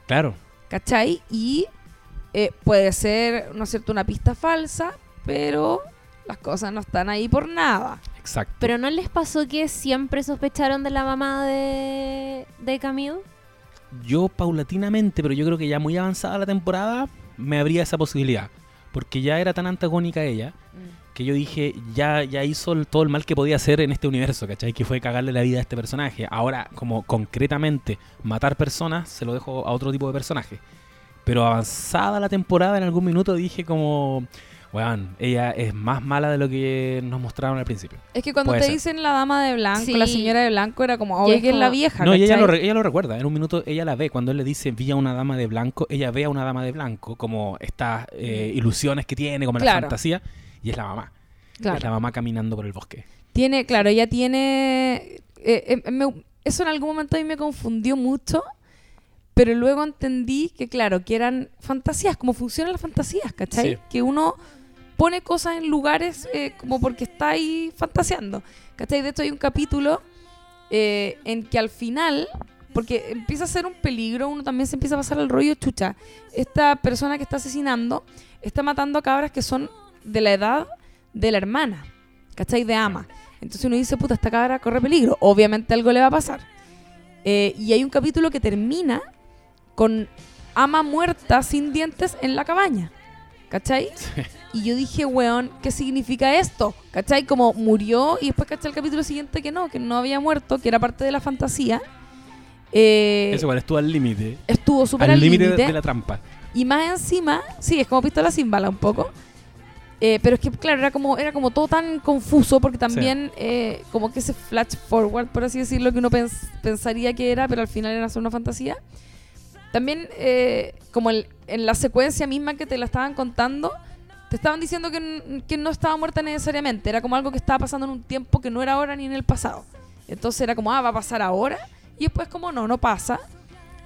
claro. ¿Cachai? Y eh, puede ser, ¿no es cierto?, una pista falsa, pero las cosas no están ahí por nada. Exacto. ¿Pero no les pasó que siempre sospecharon de la mamá de, de Camille? yo paulatinamente, pero yo creo que ya muy avanzada la temporada, me abría esa posibilidad. Porque ya era tan antagónica ella que yo dije, ya, ya hizo el- todo el mal que podía hacer en este universo, ¿cachai? Que fue cagarle la vida a este personaje. Ahora, como concretamente matar personas, se lo dejo a otro tipo de personaje. Pero avanzada la temporada, en algún minuto dije como, weón, ella es más mala de lo que nos mostraron al principio. Es que cuando Puede te ser. dicen la dama de blanco, Sí. la señora de blanco, era como, oye, es que es la vieja. No, y ella lo, re- ella lo recuerda. En un minuto ella la ve. Cuando él le dice vi a una dama de blanco, ella ve a una dama de blanco, como estas eh, ilusiones que tiene, como la Claro. fantasía, y es la mamá. Claro. Es la mamá caminando por el bosque. Tiene, claro, ella tiene... eh, eh, me- eso en algún momento a mí me confundió mucho, pero luego entendí que, claro, que eran fantasías, como funcionan las fantasías, ¿cachai? Sí. Que uno pone cosas en lugares eh, como porque está ahí fantaseando, ¿cachai? De hecho hay un capítulo eh, en que al final, porque empieza a ser un peligro, uno también se empieza a pasar el rollo chucha. Esta persona que está asesinando está matando a cabras que son de la edad de la hermana, ¿cachai? De ama. Entonces uno dice, puta, esta cabra corre peligro. Obviamente algo le va a pasar. Eh, y hay un capítulo que termina con ama muerta sin dientes en la cabaña. ¿Cachai? Y yo dije, weón, ¿qué significa esto? ¿Cachai? Como murió y después, ¿cachai? El capítulo siguiente que no, que no había muerto, que era parte de la fantasía. Eh, Eso igual estuvo al límite. estuvo súper Al límite de, de la trampa. Y más encima, sí, es como pistola sin bala un poco. Eh, pero es que, claro, era como, era como todo tan confuso porque también eh, como que ese flash forward, por así decirlo, que uno pens- pensaría que era, pero al final era solo una fantasía. También, eh, como el- en la secuencia misma que te la estaban contando, te estaban diciendo que, que no estaba muerta necesariamente. Era como algo que estaba pasando en un tiempo que no era ahora ni en el pasado. Entonces era como, ah, va a pasar ahora. Y después como, no, no pasa.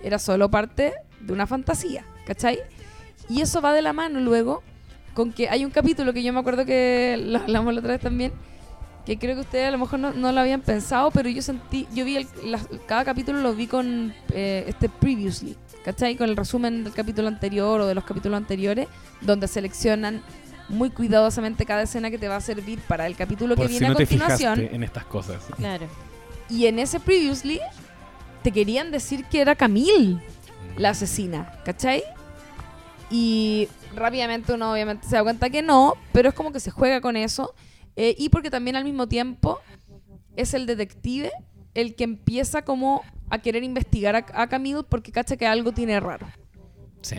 Era solo parte de una fantasía, ¿cachai? Y eso va de la mano luego con que hay un capítulo que yo me acuerdo que lo hablamos la otra vez también, que creo que ustedes a lo mejor no, no lo habían pensado, pero yo sentí, yo vi el- la- cada capítulo lo vi con eh, este previously, ¿cachai? Con el resumen del capítulo anterior o de los capítulos anteriores, donde seleccionan muy cuidadosamente cada escena que te va a servir para el capítulo Por que si viene no a continuación. en estas cosas. Claro. Y en ese previously te querían decir que era Camille la asesina, ¿cachai? Y rápidamente uno obviamente se da cuenta que no, pero es como que se juega con eso. Eh, y porque también al mismo tiempo es el detective el que empieza como a querer investigar a, a Camille porque cacha que algo tiene raro. Sí.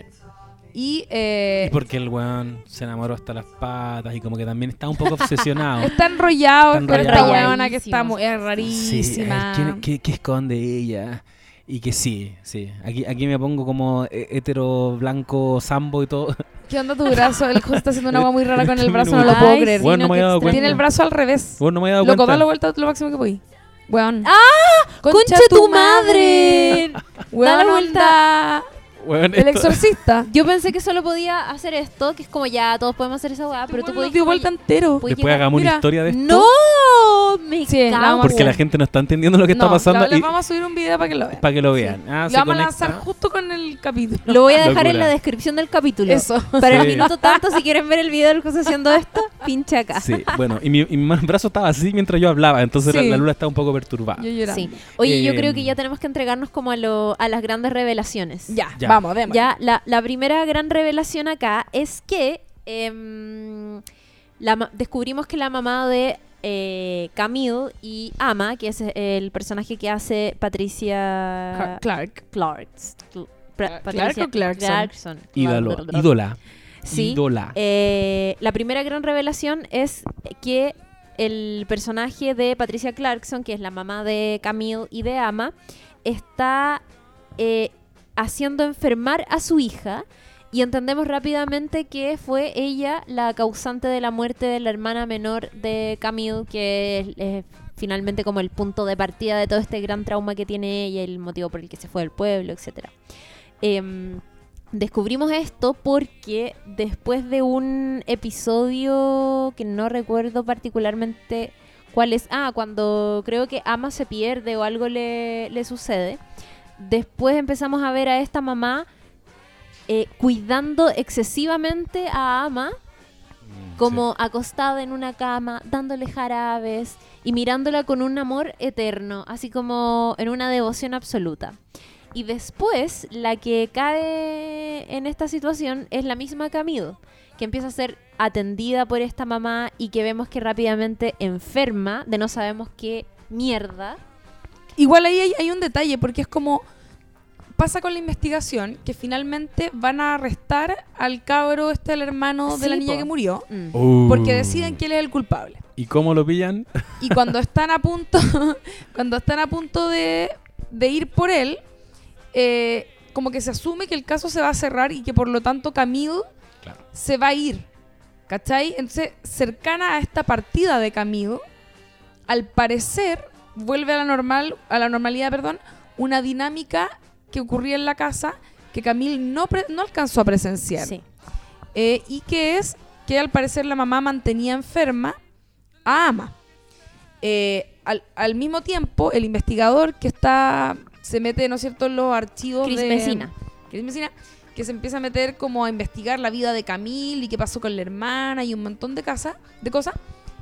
Y, eh, Y porque el weón se enamoró hasta las patas y como que también está un poco obsesionado. [laughs] está enrollado Está con esta weona que está muy, es Sí, rarísima. ver, ¿quién- qué, qué esconde ella? Y que sí, sí. Aquí, aquí me pongo como hetero, blanco, sambo y todo. ¿Qué onda tu brazo? El José está haciendo una agua muy rara con el [laughs] brazo, no lo puedo Ay, creer. sí, Bueno, no me qué había dado extraño. Tiene el brazo al revés. Vos no me he dado Loco, cuenta. dale vuelta lo máximo que voy. Weón. ¡Ah! ¡Concha tu madre! [laughs] Weón, Dale vuelta. onda. Weón, El esto- exorcista. [laughs] Yo pensé que solo podía hacer esto, que es como ya todos podemos hacer esa weá, pero tú Weón, podías. lo dio como vuelta entero. Después llegar- hagamos Mira, una historia de esto. ¡No! Me Sí, cago. Porque la gente no está entendiendo lo que está pasando les y vamos a subir un video para que lo vean. para que lo vean. Ah, Lo vamos a lanzar justo con el capítulo. Lo voy a dejar en la descripción del capítulo. Eso. Para el minuto tanto, si quieren ver el video del José haciendo esto, [laughs] pincha acá. Sí, bueno, y mi, y mi mano- [laughs] brazo estaba así mientras yo hablaba, entonces la- Sí. la, luna estaba un poco perturbada. Yo. Sí. Oye, yo Eh, creo que ya tenemos que entregarnos como a, lo- a las grandes revelaciones. Ya, Ya. vamos, demos. Ya, la, la primera gran revelación acá es que em, la descubrimos que la mamá de eh, Camille y Ama, que es el personaje que hace Patricia Clark. Clark. Clark Patricia o Clarkson? Clarkson. Ídolo, ídola. Sí. Ídola. Eh, la primera gran revelación es que el personaje de Patricia Clarkson, que es la mamá de Camille y de Ama, está eh, haciendo enfermar a su hija y entendemos rápidamente que fue ella la causante de la muerte de la hermana menor de Camille, que es, finalmente como el punto de partida de todo este gran trauma que tiene ella, el motivo por el que se fue del pueblo, etcétera. Em, descubrimos esto porque después de un episodio que no recuerdo particularmente cuál es, ah, cuando creo que Ama se pierde o algo le, le sucede, después empezamos a ver a esta mamá eh, cuidando excesivamente a Ama como acostada en una cama, dándole jarabes y mirándola con un amor eterno, así como en una devoción absoluta. Y después, la que cae en esta situación es la misma Camille, que empieza a ser atendida por esta mamá y que vemos que rápidamente enferma de no sabemos qué mierda. Igual ahí hay, hay un detalle, porque es como. Pasa con la investigación? Que finalmente van a arrestar al cabro, este, el hermano de la niña po. que murió, Mm. Uh. porque deciden que él es el culpable. ¿Y cómo lo pillan? Y cuando están a punto, [laughs] cuando están a punto de, de ir por él, eh, como que se asume que el caso se va a cerrar y que por lo tanto Camille Claro. se va a ir. ¿Cachai? Entonces, cercana a esta partida de Camille, al parecer vuelve a la normal, a la normalidad, perdón, una dinámica que ocurría en la casa que Camille no, pre- no alcanzó a presenciar. Sí. Eh, y que es que al parecer la mamá mantenía enferma a Ama. Eh, al, al mismo tiempo, el investigador que está se mete, ¿no es cierto?, en los archivos Chris de... Messina. Chris Messina, que se empieza a meter como a investigar la vida de Camille y qué pasó con la hermana y un montón de, casa, de cosas,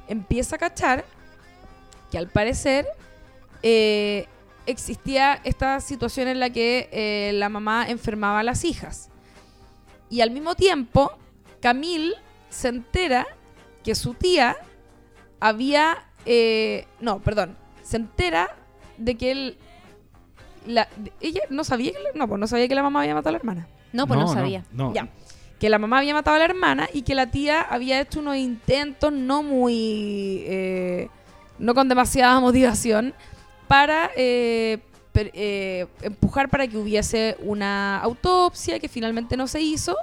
empieza a cachar que al parecer eh, existía esta situación en la que eh, la mamá enfermaba a las hijas. Y al mismo tiempo, Camille se entera que su tía había... eh, no, perdón. Se entera de que él... La, ella no sabía que la- no, pues no sabía que la mamá había matado a la hermana. No, pues no, sabía. No, Ya. Que la mamá había matado a la hermana y que la tía había hecho unos intentos no muy. eh, no con demasiada [laughs] motivación para eh, per- eh, empujar para que hubiese una autopsia que finalmente no se hizo.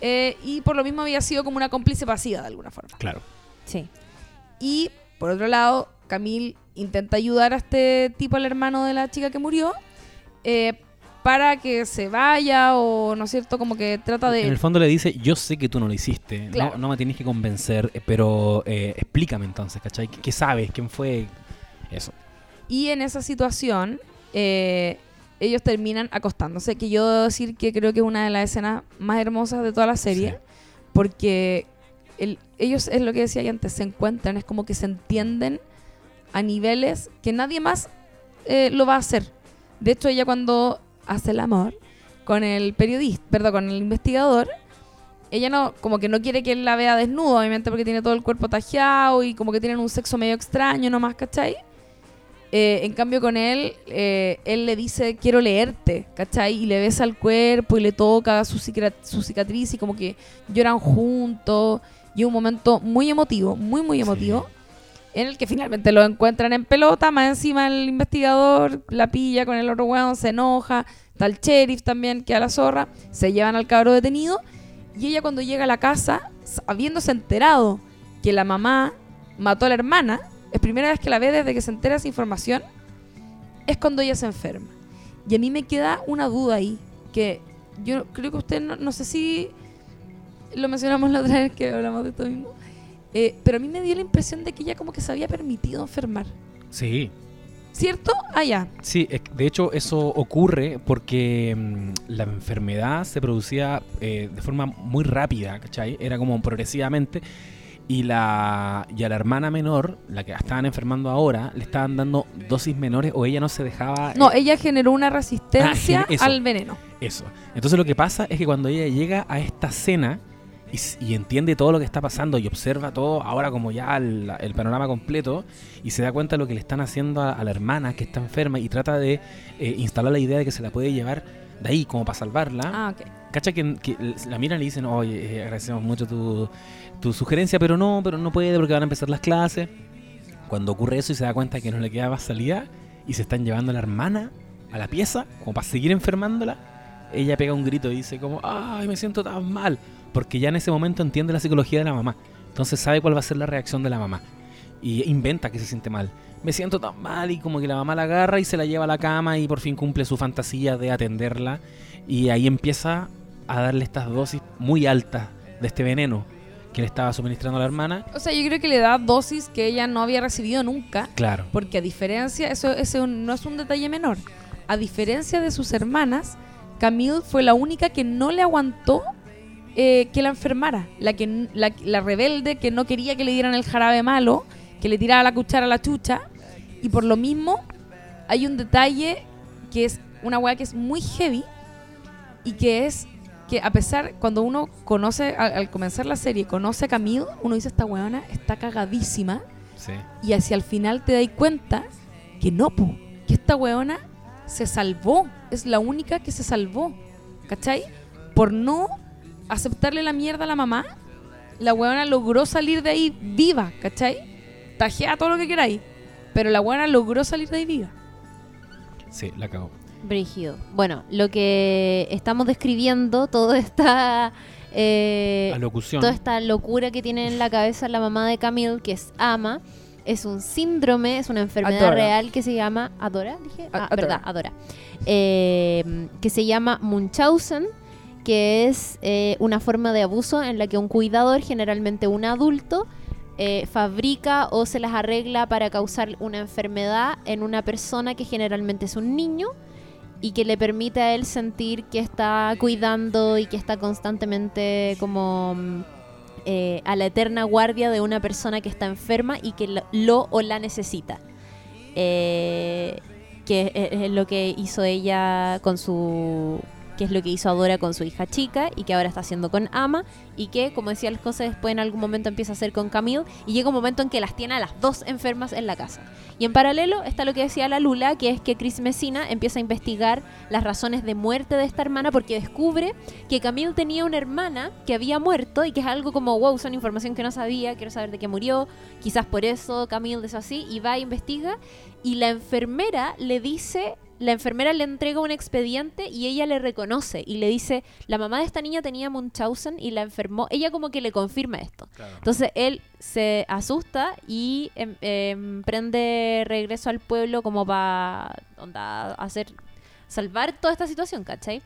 eh, y por lo mismo había sido como una cómplice pasiva de alguna forma. Claro. Sí. Y por otro lado, Camille intenta ayudar a este tipo, al hermano de la chica que murió, eh, para que se vaya o, ¿no es cierto? Como que trata de... En el fondo le dice, yo sé que tú no lo hiciste, no- Claro. no, me tienes que convencer, pero eh, explícame entonces, ¿cachai? ¿Qué, qué sabes? ¿Quién fue? Eso. Y en esa situación, eh, ellos terminan acostándose, que yo debo decir que creo que es una de las escenas más hermosas de toda la serie, Sí. porque el- ellos, es lo que decía yo antes, se encuentran, es como que se entienden a niveles que nadie más eh, lo va a hacer. De hecho, ella cuando hace el amor con el periodista, perdón, con el investigador, ella no, como que no quiere que él la vea desnudo, obviamente porque tiene todo el cuerpo tajeado y como que tienen un sexo medio extraño nomás, ¿cachai? Eh, en cambio con él, eh, él le dice, quiero leerte, ¿cachai? Y le besa el cuerpo y le toca su, su cicatriz y como que lloran juntos. Y un momento muy emotivo, muy, muy emotivo. En el que finalmente lo encuentran en pelota, más encima el investigador la pilla con el otro weón, se enoja. Está el sheriff también, que a la zorra. Se llevan al cabro detenido. Y ella cuando llega a la casa, habiéndose enterado que la mamá mató a la hermana, es primera vez que la ve desde que se entera esa información, es cuando ella se enferma. Y a mí me queda una duda ahí, que yo creo que usted, no, no sé si lo mencionamos la otra vez que hablamos de esto mismo, eh, pero a mí me dio la impresión de que ella como que se había permitido enfermar. Sí. ¿Cierto? Ah, ya. Sí, de hecho eso ocurre porque mm, la enfermedad se producía eh, de forma muy rápida, ¿cachai? Era como progresivamente. Y, la, y a la hermana menor, la que la estaban enfermando ahora, le estaban dando dosis menores o ella no se dejaba... No, eh, ella generó una resistencia Ah, eso. al veneno. Eso. Entonces lo que pasa es que cuando ella llega a esta cena y, entiende todo lo que está pasando y observa todo ahora como ya el, el panorama completo y se da cuenta de lo que le están haciendo a, a la hermana que está enferma y trata de eh, instalar la idea de que se la puede llevar de ahí como para salvarla. Ah, ok. Cacha que, que la miran y le dicen, oye, eh, agradecemos mucho tu, tu sugerencia, pero no, pero no puede porque van a empezar las clases. Cuando ocurre eso y se da cuenta que no le queda más salida y se están llevando a la hermana a la pieza como para seguir enfermándola, ella pega un grito y dice como, ay, me siento tan mal, porque ya en ese momento entiende la psicología de la mamá. Entonces sabe cuál va a ser la reacción de la mamá. Y inventa que se siente mal. Me siento tan mal y como que la mamá la agarra y se la lleva a la cama y por fin cumple su fantasía de atenderla. Y ahí empieza a darle estas dosis muy altas de este veneno que le estaba suministrando a la hermana. O sea, yo creo que le da dosis que ella no había recibido nunca. Claro. Porque a diferencia, eso, un- no es un detalle menor. A diferencia de sus hermanas, Camille fue la única que no le aguantó eh, que la enfermara. La, que, la, la rebelde que no quería que le dieran el jarabe malo, que le tirara la cuchara a la chucha. Y por lo mismo, hay un detalle que es una weá que es muy heavy y que es que a pesar, cuando uno conoce, al, al comenzar la serie, conoce a Camille, uno dice, esta weona está cagadísima Sí. y hacia el final te das cuenta que no, po, que esta weona se salvó. Es la única que se salvó. ¿Cachai? Por no aceptarle la mierda a la mamá, la weona logró salir de ahí viva, ¿cachai? Tajea todo lo que queráis. Pero la weona logró salir de ahí viva. Sí, la cagó. Brígido. Bueno, lo que estamos describiendo, toda esta, eh, toda esta locura que tiene en la cabeza la mamá de Camille, que es Ama, es un síndrome, es una enfermedad Adora. real que se llama Adora, dije, ah, Adora. verdad, Adora, Eh, que se llama Munchausen, que es eh, una forma de abuso en la que un cuidador, generalmente un adulto, eh, fabrica o se las arregla para causar una enfermedad en una persona que generalmente es un niño y que le permite a él sentir que está cuidando y que está constantemente como mm, eh, a la eterna guardia de una persona que está enferma y que lo, o la necesita. Eh, que es lo que hizo ella con su que es lo que hizo Adora con su hija chica y que ahora está haciendo con Ama y que, como decía las cosas, después en algún momento empieza a hacer con Camille y llega un momento en que las tiene a las dos enfermas en la casa. Y en paralelo está lo que decía la Lula, que es que Chris Messina empieza a investigar las razones de muerte de esta hermana porque descubre que Camille tenía una hermana que había muerto y que es algo como, wow, son información que no sabía, quiero saber de qué murió, quizás por eso Camille es así, y va e investiga y la enfermera le dice la enfermera le entrega un expediente y ella le reconoce y le dice, la mamá de esta niña tenía Munchausen y la enfermó. Ella como que le confirma esto. Entonces él se asusta y em- emprende regreso al pueblo como para hacer salvar toda esta situación, ¿cachai?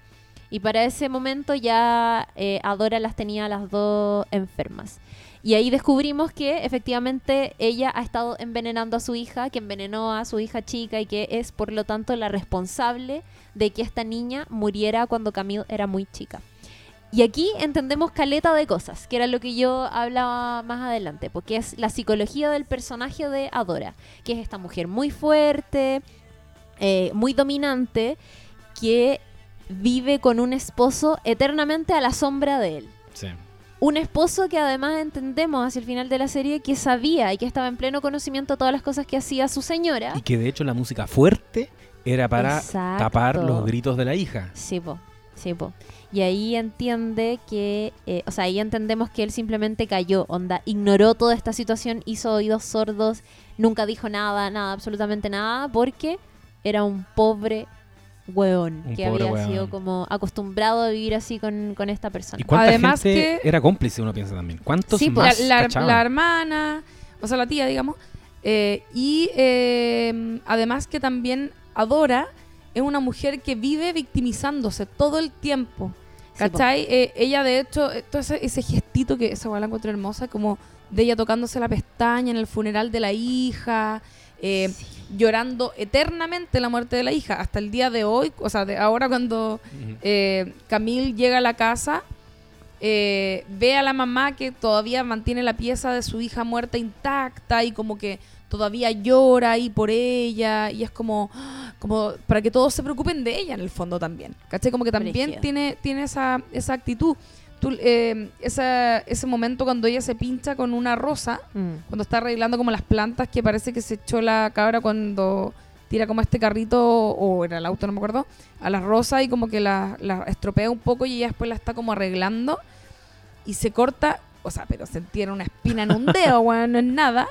Y para ese momento ya eh, Adora las tenía a las dos enfermas. Y ahí descubrimos que efectivamente ella ha estado envenenando a su hija, que envenenó a su hija chica y que es por lo tanto la responsable de que esta niña muriera cuando Camille era muy chica. Y aquí entendemos caleta de cosas, que era lo que yo hablaba más adelante, porque es la psicología del personaje de Adora, que es esta mujer muy fuerte, eh, muy dominante, que vive con un esposo eternamente a la sombra de él. Sí. Un esposo que además entendemos hacia el final de la serie que sabía y que estaba en pleno conocimiento de todas las cosas que hacía su señora. Y que de hecho la música fuerte era para Exacto. tapar los gritos de la hija. Sí, po. Sí, po. Y ahí entiende que, eh, o sea, ahí entendemos que él simplemente cayó, onda, ignoró toda esta situación, hizo oídos sordos, nunca dijo nada, nada, absolutamente nada, porque era un pobre hueón Un que había hueón. sido como acostumbrado a vivir así con, con esta persona. ¿Y cuánta Además gente que- era cómplice, uno piensa también? ¿Cuántos Sí, pues, más la, la- cachaban? la hermana, o sea, la tía, digamos. eh, y eh, además que también Adora es una mujer que vive victimizándose todo el tiempo. Sí, po. ¿Cachai? Eh, ella, de hecho, eh, todo ese, ese gestito que esa la encuentro hermosa, como de ella tocándose la pestaña en el funeral de la hija, eh, llorando eternamente la muerte de la hija, hasta el día de hoy, o sea, de ahora cuando eh, Camille llega a la casa, eh, ve a la mamá que todavía mantiene la pieza de su hija muerta intacta y como que todavía llora ahí por ella y es como, [gasps] como para que todos se preocupen de ella en el fondo también. ¿Cachai? Como que también tiene, tiene esa, esa actitud. Tú, eh, esa- ese momento cuando ella se pincha con una rosa, Mm. cuando está arreglando como las plantas que parece que se echó la cabra cuando tira como este carrito o era el auto, no me acuerdo, a la rosa y como que la, la estropea un poco y ella después la está como arreglando y se corta, o sea, pero se tiene una espina en un dedo, [laughs] bueno, no es nada.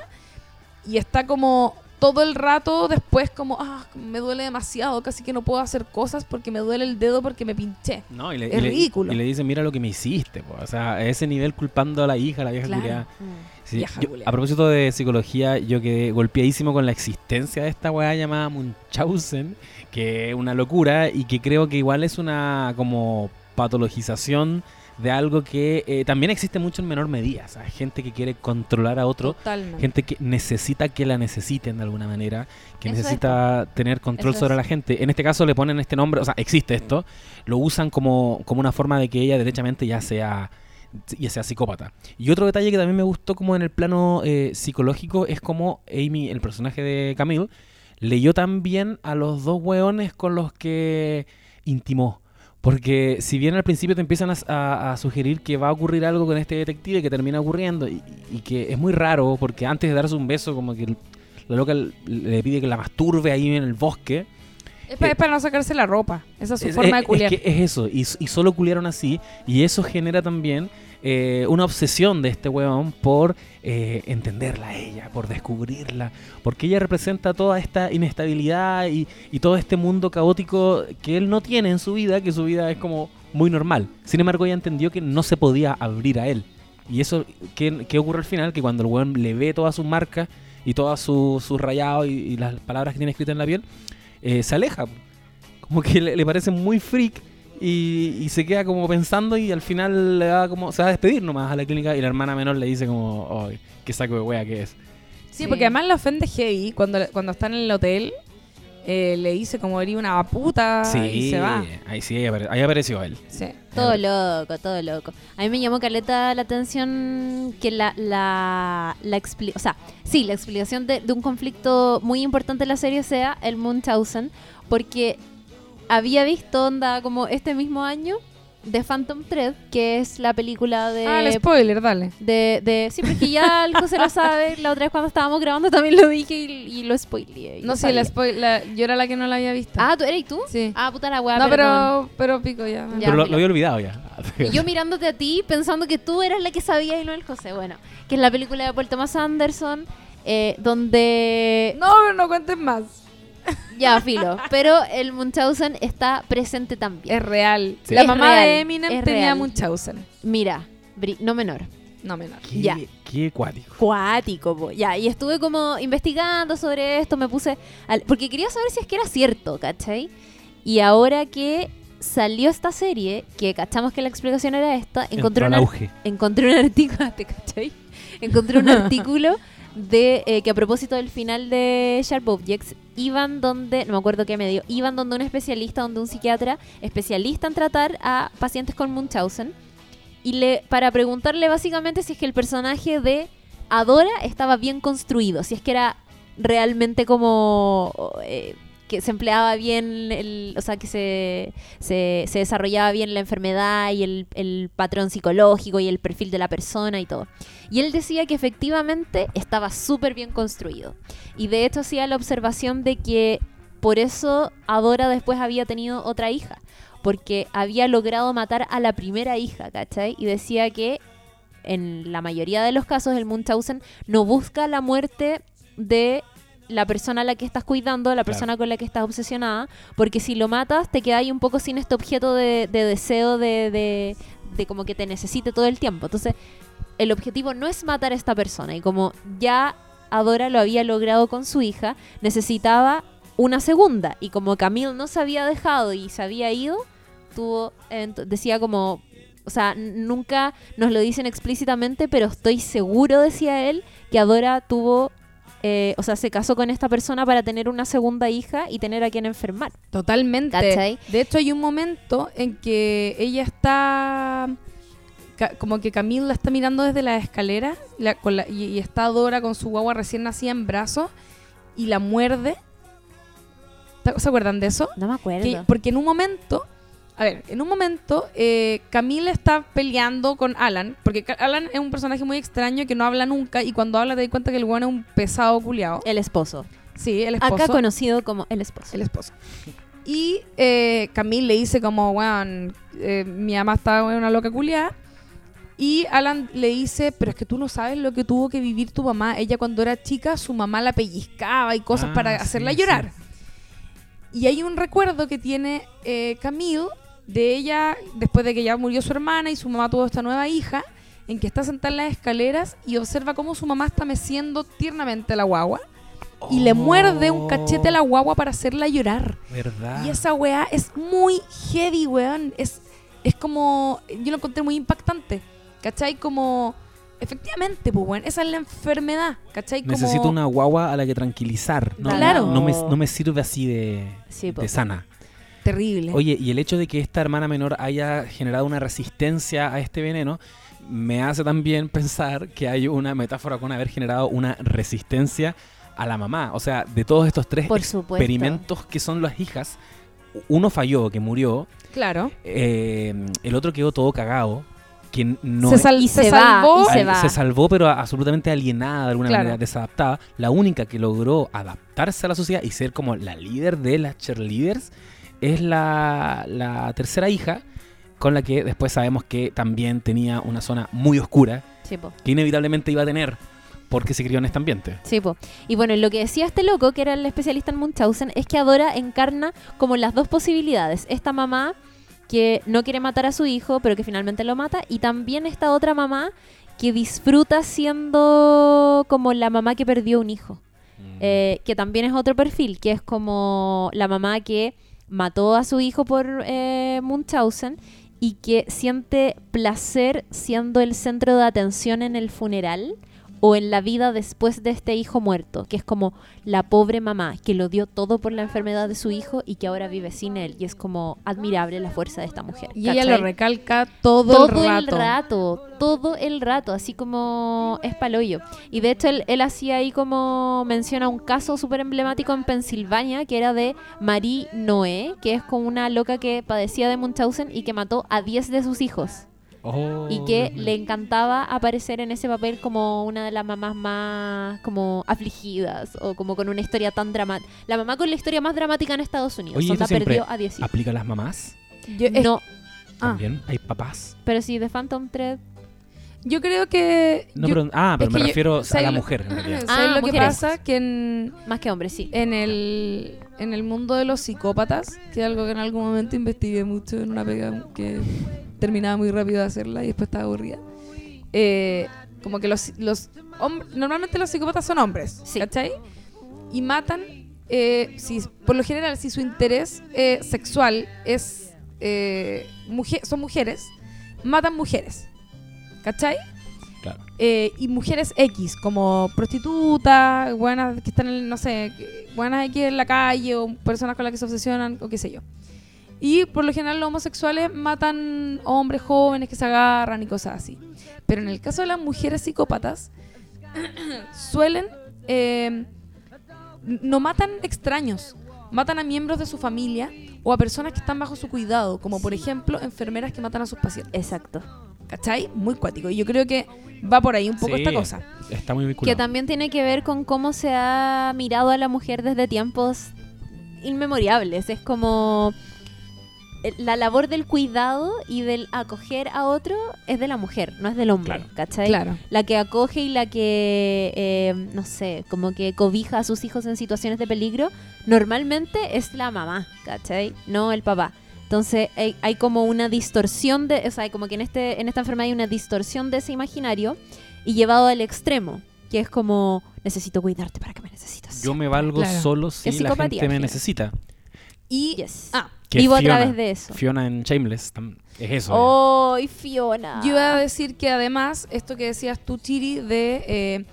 Y está como todo el rato después como, ah, me duele demasiado, casi que no puedo hacer cosas porque me duele el dedo porque me pinché. No, y le, Es y le- ridículo. Y le dice, mira lo que me hiciste. po". O sea, a ese nivel culpando a la hija, a la vieja Claro. Mm. Sí, yo- a propósito de psicología, yo quedé golpeadísimo con la existencia de esta weá llamada Munchausen, que es una locura y que creo que igual es una como patologización de algo que eh, también existe mucho en menor medida. O sea, gente que quiere controlar a otro, Totalmente. gente que necesita que la necesiten de alguna manera, que Eso es, necesita tener control Eso sobre es. la gente. En este caso le ponen este nombre, o sea, existe esto, lo usan como, como una forma de que ella derechamente ya sea ya sea psicópata. Y otro detalle que también me gustó como en el plano eh, psicológico es como Amy, el personaje de Camille, leyó también a los dos hueones con los que intimó. Porque si bien al principio te empiezan a, a- a sugerir que va a ocurrir algo con este detective que termina ocurriendo y, y que es muy raro porque antes de darse un beso como que la loca le pide que la masturbe ahí en el bosque Es, pa- Eh, es para no sacarse la ropa. Esa es su Es, forma de culiar. es que es eso, y, y solo culiaron así, y eso genera también eh, una obsesión de este weón por eh, entenderla a ella, por descubrirla, porque ella representa toda esta inestabilidad y, todo este mundo caótico que él no tiene en su vida, que su vida es como muy normal. Sin embargo, ella entendió que no se podía abrir a él. Y eso, ¿qué, qué ocurre al final? Que cuando el weón le ve todas sus marcas y todos sus sus rayados y, las palabras que tiene escritas en la piel, eh, se aleja. Como que le parece muy freak y, y se queda como pensando y al final le da como, se va a despedir nomás a la clínica y la hermana menor le dice como, ay, qué saco de wea que es. Sí, Sí. porque además la ofende heavy cuando, cuando está en el hotel. eh, le dice como eres una puta sí, Ah, y se va. ahí sí, ahí, apare- ahí apareció él. Sí. Todo loco, todo loco. A mí me llamó caleta la atención que la, la, la expli- o sea, sí, la explicación de, de un conflicto muy importante en la serie sea el Munchausen, porque había visto onda como este mismo año de Phantom Thread, que es la película de Ah, el spoiler, dale. de, de sí, porque ya el José lo sabe, la otra vez cuando estábamos grabando también lo dije y, y lo spoileé. y No sé, la spoil- la- yo era la que no la había visto. Ah, ¿tú eres tú? sí. Ah, puta la weá, no, pero, pero pico ya. Ya, Pero lo, había olvidado ya. Y yo mirándote a ti, pensando que tú eras la que sabía y no el José. Bueno, que es la película de Paul Thomas Anderson, eh, donde... No, pero no cuentes más. Ya, filo. Pero el Munchausen está presente también. Es real. Sí. La Es mamá real, de Eminem es tenía real. Munchausen. Mira, bri- no menor. No menor. Qué, Ya. qué cuático. Cuático, po. ya. Y estuve como investigando sobre esto, me puse... al- porque quería saber si es que era cierto, ¿cachai? Y ahora que salió esta serie, que cachamos que la explicación era esta, encontré auge. encontré un artículo, [laughs] ¿te cachai? Encontré un [laughs] artículo de eh, que a propósito del final de Sharp Objects iban donde, no me acuerdo qué medio, iban donde un especialista, donde un psiquiatra especialista en tratar a pacientes con Munchausen y le para preguntarle básicamente si es que el personaje de Adora estaba bien construido, si es que era realmente como eh, que se empleaba bien, el, o sea, que se, se, desarrollaba bien la enfermedad y el, el patrón psicológico y el perfil de la persona y todo. Y él decía que efectivamente estaba súper bien construido. Y de hecho hacía la observación de que por eso Adora después había tenido otra hija. Porque había logrado matar a la primera hija, ¿cachai? Y decía que en la mayoría de los casos el Munchausen no busca la muerte de la persona a la que estás cuidando, la persona con la que estás obsesionada, porque si lo matas te quedas ahí un poco sin este objeto de, de deseo de, de, de como que te necesite todo el tiempo. Entonces, el objetivo no es matar a esta persona y como ya Adora lo había logrado con su hija, necesitaba una segunda y como Camille no se había dejado y se había ido, tuvo decía como o sea, nunca nos lo dicen explícitamente, pero estoy seguro, decía él, que Adora tuvo, eh, o sea, se casó con esta persona para tener una segunda hija y tener a quien enfermar. Totalmente. ¿Cachai? De hecho, hay un momento en que ella está. Como que Camille la está mirando desde la escalera la- con la- y, y está Dora con su guagua recién nacida en brazos y la muerde. ¿Te- ¿Se acuerdan de eso? No me acuerdo. Que- porque en un momento, a ver, en un momento eh, Camille está peleando con Alan, porque Alan es un personaje muy extraño que no habla nunca y cuando habla te das cuenta que el weón es un pesado culiado. El esposo. Sí, el esposo. Acá conocido como el esposo. El esposo. Y eh, Camille le dice como, weón, eh, mi mamá está en una loca culiada. Y Alan le dice, pero es que tú no sabes lo que tuvo que vivir tu mamá. Ella cuando era chica, su mamá la pellizcaba y cosas Ah, para sí, hacerla sí. llorar. Y hay un recuerdo que tiene eh, Camille de ella, después de que ya murió su hermana y su mamá tuvo esta nueva hija, en que está sentada en las escaleras y observa cómo su mamá está meciendo tiernamente a la guagua. Y le muerde un cachete a la guagua para hacerla llorar. ¿Verdad? Y esa weá es muy heavy, weón. Es, es como. Yo lo encontré muy impactante. ¿Cachai? Como. Efectivamente, pues, weón. Esa es la enfermedad. ¿Cachai? Como, Necesito una guagua a la que tranquilizar. No, Claro. No me, no me sirve así de, Sí, de sana. Terrible. Oye, y el hecho de que esta hermana menor haya generado una resistencia a este veneno me hace también pensar que hay una metáfora con haber generado una resistencia a la mamá. O sea, de todos estos tres Por supuesto. experimentos que son las hijas, uno falló, que murió, Claro. eh, el otro quedó todo cagado que no se, sal- Y se se va, salvó. y se salvó, pero absolutamente alienada, de alguna Claro. manera desadaptada. La única que logró adaptarse a la sociedad y ser como la líder de las cheerleaders es la, la tercera hija, con la que después sabemos que también tenía una zona muy oscura, Sí, que inevitablemente iba a tener, porque se crió en este ambiente. Sí, po. Y bueno, lo que decía este loco, que era el especialista en Munchausen, es que Adora encarna como las dos posibilidades. Esta mamá que no quiere matar a su hijo, pero que finalmente lo mata, y también esta otra mamá que disfruta siendo como la mamá que perdió un hijo. Eh, que también es otro perfil, que es como la mamá que mató a su hijo por eh, Munchausen y que siente placer siendo el centro de atención en el funeral o en la vida después de este hijo muerto, que es como la pobre mamá que lo dio todo por la enfermedad de su hijo y que ahora vive sin él. Y es como admirable la fuerza de esta mujer. Y ella lo recalca todo, todo el rato. rato, todo el rato, así como es paloyo. Y de hecho él, él hacía ahí como menciona un caso súper emblemático en Pensilvania, que era de Marie Noé, que es como una loca que padecía de Munchausen y que mató a 10 de sus hijos. Oh, Y que le encantaba aparecer en ese papel como una de las mamás más como afligidas o como con una historia tan dramática. La mamá con la historia más dramática en Estados Unidos. Oye, Sonda ¿esto siempre perdió a 10 hijos. ¿Aplica a las mamás? Yo, es- No, ah, También. ¿Hay papás? pero sí, de Phantom Thread yo creo que. No, yo- pero, ah, pero me yo- refiero a ¿sabes la lo- mujer. en realidad. [laughs] ¿sabes Ah, lo que pasa? Que en, más que hombres, sí. en, el, en el mundo de los psicópatas, que es algo que en algún momento investigué mucho en una pega que terminaba muy rápido de hacerla y después estaba aburrida. eh, como que los, los normalmente los psicópatas son hombres, Sí. ¿cachai? Y matan, eh, si, por lo general, si su interés eh, sexual es eh, mujer, son mujeres, matan mujeres, ¿cachai? Claro. Eh, y mujeres X, como prostitutas, buenas que están, en, no sé, que- buenas aquí en la calle o personas con las que se obsesionan o qué sé yo. Y por lo general los homosexuales matan hombres jóvenes que se agarran y cosas así. Pero en el caso de las mujeres psicópatas, [coughs] suelen... eh, no matan extraños, matan a miembros de su familia o a personas que están bajo su cuidado, como por ejemplo enfermeras que matan a sus pacientes. Exacto. ¿Cachai? Muy cuático. Y yo creo que va por ahí un poco Sí, esta cosa. Está muy Que vinculado. también tiene que ver con cómo se ha mirado a la mujer desde tiempos inmemoriales. Es como la labor del cuidado y del acoger a otro es de la mujer, no es del hombre, Claro. ¿cachai? Claro. La que acoge y la que, eh, no sé, como que cobija a sus hijos en situaciones de peligro, normalmente es la mamá, ¿cachai? No el papá. Entonces hay, hay como una distorsión de, o sea, como que en, este, en esta enfermedad hay una distorsión de ese imaginario y llevado al extremo, que es como, necesito cuidarte para que me necesitas. Yo me valgo Claro. solo si la gente me necesita. Y. Yes. Ah, Que Vivo a través de eso. Fiona en Shameless es eso. ¡Oh, Fiona! yo iba a decir que además, esto que decías tú, Chiri, de eh,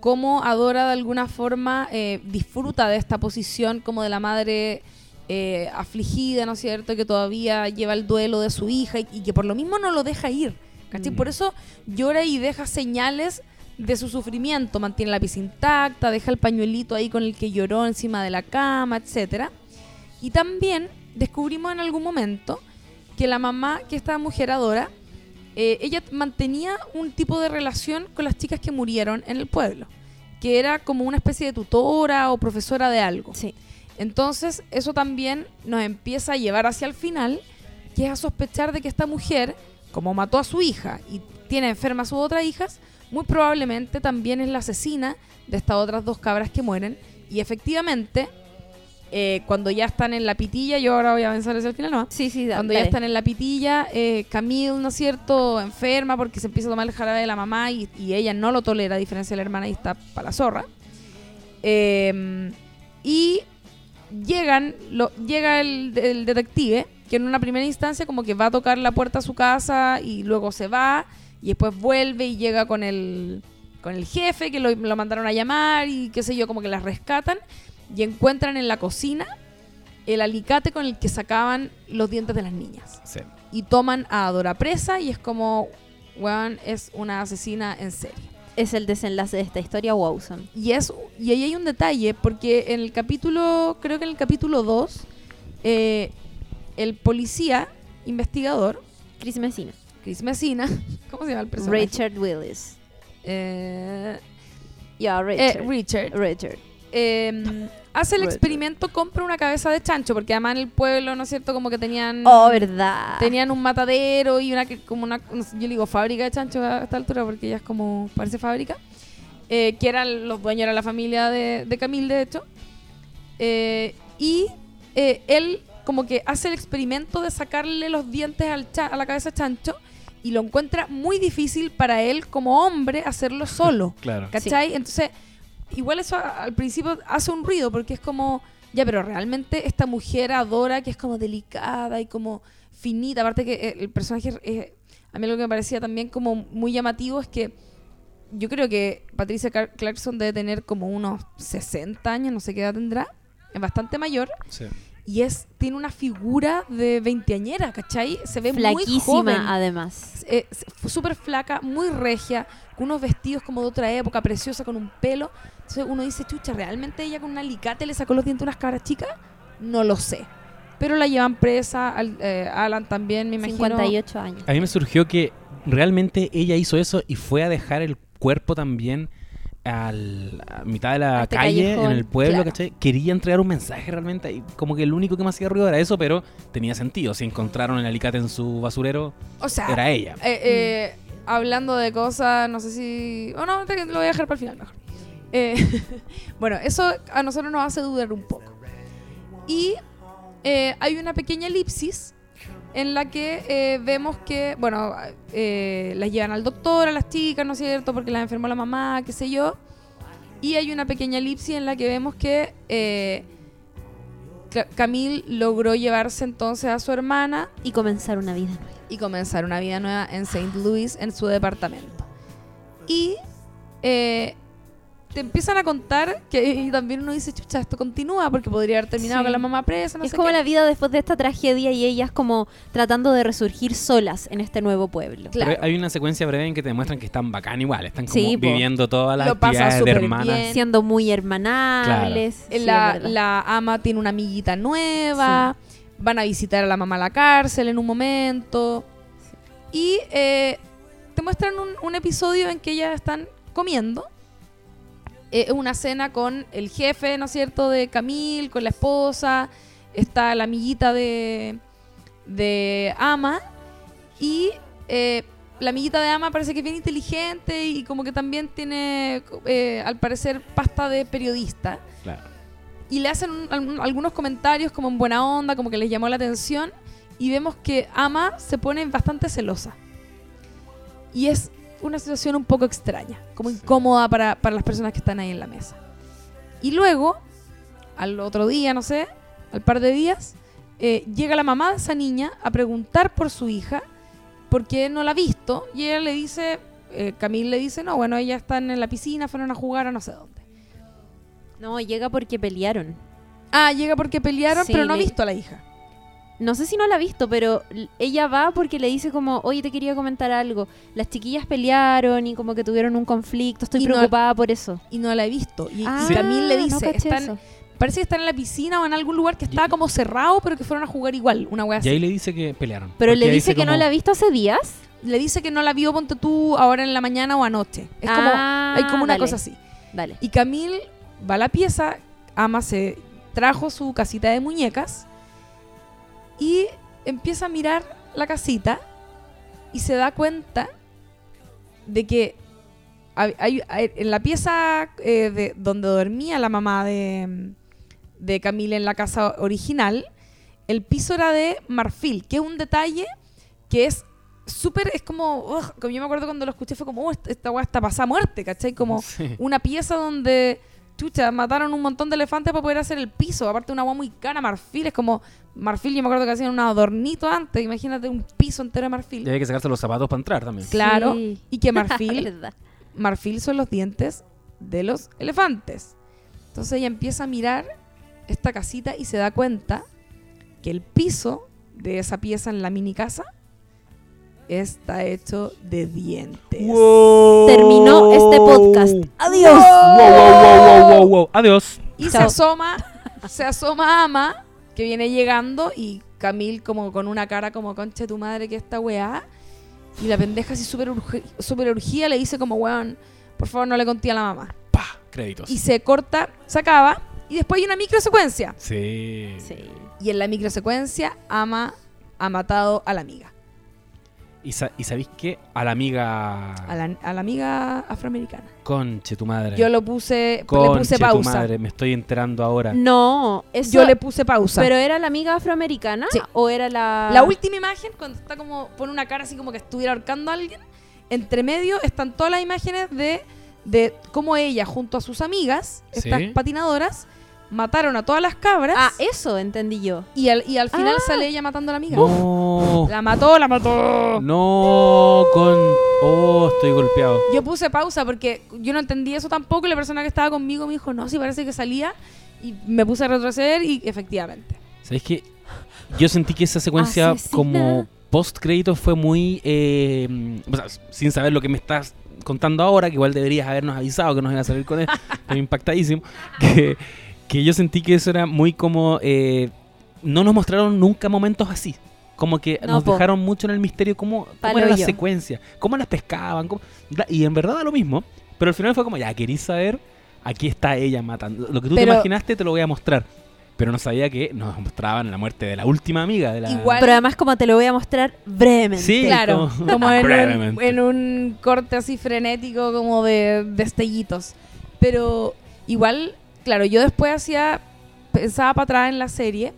cómo Adora de alguna forma eh, disfruta de esta posición como de la madre eh, afligida, ¿no es cierto? Que todavía lleva el duelo de su hija y, y que por lo mismo no lo deja ir. ¿cachai? Mm. Por eso llora y deja señales de su sufrimiento, mantiene la pieza intacta, deja el pañuelito ahí con el que lloró encima de la cama, etcétera. Y también descubrimos en algún momento que la mamá, que esta mujer Adora, eh, ella mantenía un tipo de relación con las chicas que murieron en el pueblo, que era como una especie de tutora o profesora de algo. Sí. Entonces, eso también nos empieza a llevar hacia el final, que es a sospechar de que esta mujer, como mató a su hija y tiene enfermas a sus otras hijas, muy probablemente también es la asesina de estas otras dos cabras que mueren. Y efectivamente, eh, cuando ya están en la pitilla, yo ahora voy a avanzar hacia el final, ¿no? Sí, sí, da- Cuando ya están en la pitilla, eh, Camille, ¿no es cierto?, enferma porque se empieza a tomar el jarabe de la mamá y, y ella no lo tolera, a diferencia de la hermana y está para la zorra. Eh, y llegan, lo, llega el, el detective, que en una primera instancia como que va a tocar la puerta a su casa y luego se va y después vuelve y llega con el, con el jefe que lo, lo mandaron a llamar y qué sé yo, como que las rescatan y encuentran en la cocina el alicate con el que sacaban los dientes de las niñas. Sí. Y toman a Adora presa y es como, weón, es una asesina en serie. Es el desenlace de esta historia, Wowson. Y, es, y ahí hay un detalle, porque en el capítulo, creo que en el capítulo 2, eh, el policía investigador, Chris Messina. Chris Messina, [laughs] ¿cómo se llama el personaje? Richard Willis. Eh, Ya, eh, Richard. Richard. Richard. eh, hace el experimento, compra una cabeza de chancho, porque además en el pueblo, ¿no es cierto? Como que tenían... Oh, verdad. Tenían un matadero y una que- como una, yo le digo fábrica de chancho a esta altura porque ya es como, parece fábrica, eh, que eran los dueños, era la familia de, de Camille, de hecho. Eh, y eh, él como que hace el experimento de sacarle los dientes al cha- a la cabeza de chancho y lo encuentra muy difícil para él como hombre hacerlo solo. [laughs] Claro. ¿Cachai? Entonces, igual eso al principio hace un ruido porque es como, ya, pero realmente esta mujer adora que es como delicada y como finita. Aparte que eh, el personaje, eh, a mí lo que me parecía también como muy llamativo es que yo creo que Patricia Clarkson debe tener como unos 60 años, no sé qué edad tendrá. Es bastante mayor Sí. Y es tiene una figura de veinteañera, ¿cachai? Se ve muy joven Flaquísima, además. eh, súper flaca, muy regia, con unos vestidos como de otra época, preciosa, con un pelo. Entonces uno dice, chucha, ¿realmente ella con un alicate le sacó los dientes a unas cabras chicas? No lo sé. Pero la llevan presa, al- eh, Alan también, me imagino. 58 años. A mí me surgió que realmente ella hizo eso y fue a dejar el cuerpo también al, a mitad de la este calle, callejón, en el pueblo, claro. ¿cachai? Quería entregar un mensaje realmente y como que el único que me hacía ruido era eso, pero tenía sentido. Si encontraron el alicate en su basurero, O sea, era ella. eh, eh, hablando de cosas, no sé si... Oh, no, lo voy a dejar para el final mejor. Eh, [laughs] bueno, eso a nosotros nos hace dudar un poco. Y eh, hay una pequeña elipsis en la que eh, vemos que, bueno, eh, las llevan al doctor, a las chicas, ¿no es cierto? Porque las enfermó la mamá, qué sé yo. Y hay una pequeña elipsis en la que vemos que eh, Ca- Camille logró llevarse entonces a su hermana Y comenzar una vida nueva. y comenzar una vida nueva en St. Louis, en su departamento. Y eh, te empiezan a contar que y también uno dice, chucha, esto continúa porque podría haber terminado Sí. con la mamá presa, no es sé como qué. la vida después de esta tragedia y ellas como tratando de resurgir solas en este nuevo pueblo. Claro. Pero hay una secuencia breve en que te demuestran que están bacán igual, están como Sí, po. viviendo todas las actividades de hermanas. bien. Siendo muy hermanables. Sí, es la, ama tiene una amiguita nueva, van a visitar a la mamá a la cárcel en un momento. Y eh, te muestran un, un episodio en que ellas están comiendo. Eh, una cena con el jefe, ¿no es cierto?, de Camille, con la esposa. Está la amiguita de, de Ama. Y eh, la amiguita de Ama parece que es bien inteligente y como que también tiene, eh, al parecer, pasta de periodista. Claro. Y le hacen un- algunos comentarios como en buena onda, como que les llamó la atención. Y vemos que Ama se pone bastante celosa. Y es una situación un poco extraña, como incómoda para, para las personas que están ahí en la mesa. Y luego, al otro día, no sé, al par de días, eh, llega la mamá de esa niña a preguntar por su hija, porque no la ha visto, y ella le dice, eh, Camille le dice, no, bueno, ella están en la piscina, fueron a jugar a no sé dónde. No, llega porque pelearon. Ah, llega porque pelearon, Sí, pero no ha visto a la hija. No sé si no la ha visto, pero ella va porque le dice como, oye, te quería comentar algo. Las chiquillas pelearon y como que tuvieron un conflicto. Estoy Y no- preocupada por eso. Y no la he visto. Y, y Ah, Camille le no dice, caché están- parece que están en la piscina o en algún lugar que estaba como cerrado, pero que fueron a jugar igual, una wea Y ahí le dice que pelearon. Pero le dice que no como- la ha visto hace días. Le dice que no la vio, ponte tú, ahora en la mañana o anoche. Es como, Ah, hay como una dale, cosa así. Dale. Y Camille va a la pieza, Ama se trajo su casita de muñecas y empieza a mirar la casita y se da cuenta de que hay- hay- hay- en la pieza eh, de, donde dormía la mamá de, de Camille en la casa original, el piso era de marfil, que es un detalle que es súper, es como, ugh, como yo me acuerdo cuando lo escuché, fue como, "Oh, esta, esta weá está pasada a muerte, ¿cachai? Como [laughs] Sí. una pieza donde, chucha, mataron un montón de elefantes para poder hacer el piso. Aparte, una agua muy cara, marfil. Es como, marfil, yo me acuerdo que hacían un adornito antes. Imagínate un piso entero de marfil. Y hay que sacarse los zapatos para entrar también. Claro. Sí. Y que [laughs] marfil, marfil son los dientes de los elefantes. Entonces ella empieza a mirar esta casita y se da cuenta que el piso de esa pieza en la mini casa está hecho de dientes. Terminó este podcast. Adiós. Wow, wow, wow, wow, wow, wow. Adiós. Y se asoma, se asoma Ama, que viene llegando, y Camil como con una cara como conche tu madre que esta weá. Y la pendeja así súper urgi- súper urgida le dice como, weón, por favor no le conté a la mamá. Pa, créditos. Y se corta, se acaba. Y después hay una microsecuencia. Sí. Sí. Y en la microsecuencia, Ama ha matado a la amiga. ¿Y, sa- y sabéis qué? A la amiga. A la, a la amiga afroamericana. Conche tu madre. Yo lo puse, le Conche puse tu pausa. madre, me estoy enterando ahora. No, eso, Yo le puse pausa. ¿Pero era la amiga afroamericana Sí. o era la...? La última imagen, cuando está como, pone una cara así como que estuviera ahorcando a alguien, entre medio están todas las imágenes de, de cómo ella, junto a sus amigas, Sí. estas patinadoras, mataron a todas las cabras Ah, eso entendí yo. y, al, y al final Ah. sale ella matando a la amiga. No. La mató, la mató. No, con. Oh, estoy golpeado. Yo puse pausa porque yo no entendí eso tampoco y la persona que estaba conmigo me dijo, no, sí parece que salía. Y me puse a retroceder y efectivamente. ¿Sabéis qué? Yo sentí que esa secuencia, Asesina. como post crédito, fue muy. eh, o sea, sin saber lo que me estás contando ahora, que igual deberías habernos avisado que nos iba a salir con él. [laughs] Estoy impactadísimo. Que, que yo sentí que eso era muy como. eh, no nos mostraron nunca momentos así. Como que No, nos po. dejaron mucho en el misterio cómo, cómo era la yo. secuencia, cómo las pescaban. cómo- y en verdad da lo mismo. Pero al final fue como, ya, querís saber, aquí está ella matando. Lo que tú te imaginaste te lo voy a mostrar. Pero no sabía que nos mostraban la muerte de la última amiga de la... Igual- Pero además como te lo voy a mostrar brevemente. Sí, Claro, como- [laughs] como en un, Brevemente. en un corte así frenético como de destellitos. Pero igual, claro, yo después hacía, pensaba para atrás en la serie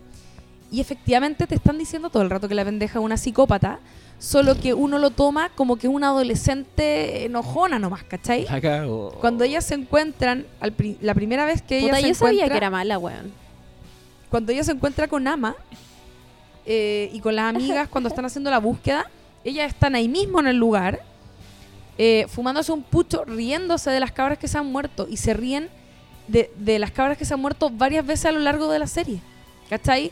y efectivamente te están diciendo todo el rato que la pendeja es una psicópata, solo que uno lo toma como que es una adolescente enojona nomás, ¿cachai? Cago. Cuando ellas se encuentran, al pri- la primera vez que ella Puta, se yo sabía encuentra, que era mala, weón. cuando ella se encuentra con Ama eh, y con las amigas cuando están haciendo la búsqueda, ellas están ahí mismo en el lugar, eh, fumándose un pucho, riéndose de las cabras que se han muerto y se ríen de, de las cabras que se han muerto varias veces a lo largo de la serie. ¿Cachai?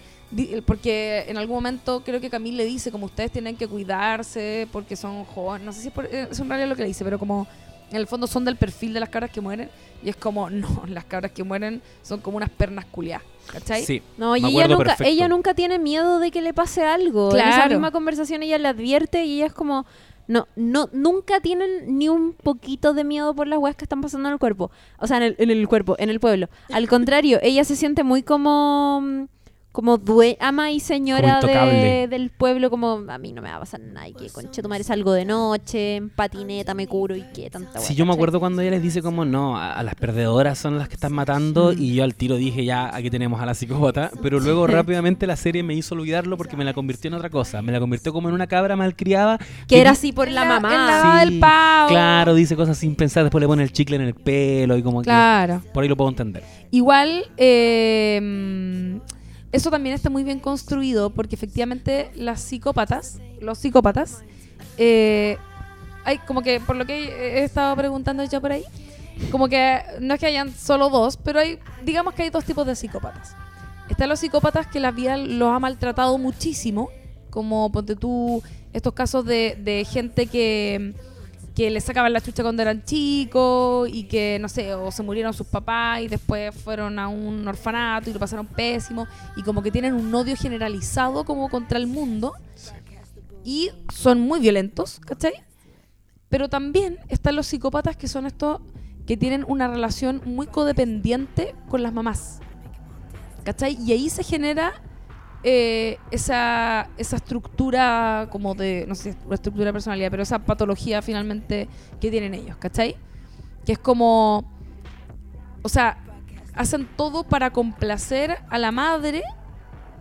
Porque en algún momento creo que Camille le dice como ustedes tienen que cuidarse porque son jóvenes, no sé si es, por- eh, es en realidad lo que le dice, pero como en el fondo son del perfil de las cabras que mueren y es como, [laughs] no, las cabras que mueren son como unas pernas culiadas, ¿cachai? Sí, No, y ella nunca, perfecto. ella nunca tiene miedo de que le pase algo. En esa Claro. misma conversación ella le advierte y ella es como, no, no, nunca tienen ni un poquito de miedo por las weas que están pasando en el cuerpo. O sea, en el, en el cuerpo, en el pueblo. Al [laughs] contrario, ella se siente muy como, mm, como due- ama y señora de- del pueblo, como a mí no me va a pasar nada, y que conche tu madre salgo de noche, en patineta me curo y que tanta Sí, wea, yo me acuerdo cuando ella les dice como no, a, a las perdedoras son las que están matando y yo al tiro dije ya aquí tenemos a la psicópata, [laughs] pero luego rápidamente la serie me hizo olvidarlo porque me la convirtió en otra cosa, me la convirtió como en una cabra malcriada Que era di- así por la, la- mamá. la- del pavo. Claro, dice cosas sin pensar, después le pone el chicle en el pelo y como Claro. que por ahí lo puedo entender. Igual, eh, eso también está muy bien construido porque efectivamente las psicópatas, los psicópatas, eh, hay como que, por lo que he estado preguntando yo por ahí, como que no es que hayan solo dos, pero hay, digamos que hay dos tipos de psicópatas. Están los psicópatas que la vida los ha maltratado muchísimo, como ponte tú estos casos de, de gente que, que le sacaban la chucha cuando eran chicos y que, no sé, o se murieron sus papás y después fueron a un orfanato y lo pasaron pésimo y como que tienen un odio generalizado como contra el mundo y son muy violentos, ¿cachai? Pero también están los psicópatas que son estos que tienen una relación muy codependiente con las mamás. ¿Cachai? Y ahí se genera eh, esa, esa estructura como de, no sé, una estructura de personalidad, pero esa patología finalmente que tienen ellos, ¿cachai? Que es como, o sea, hacen todo para complacer a la madre,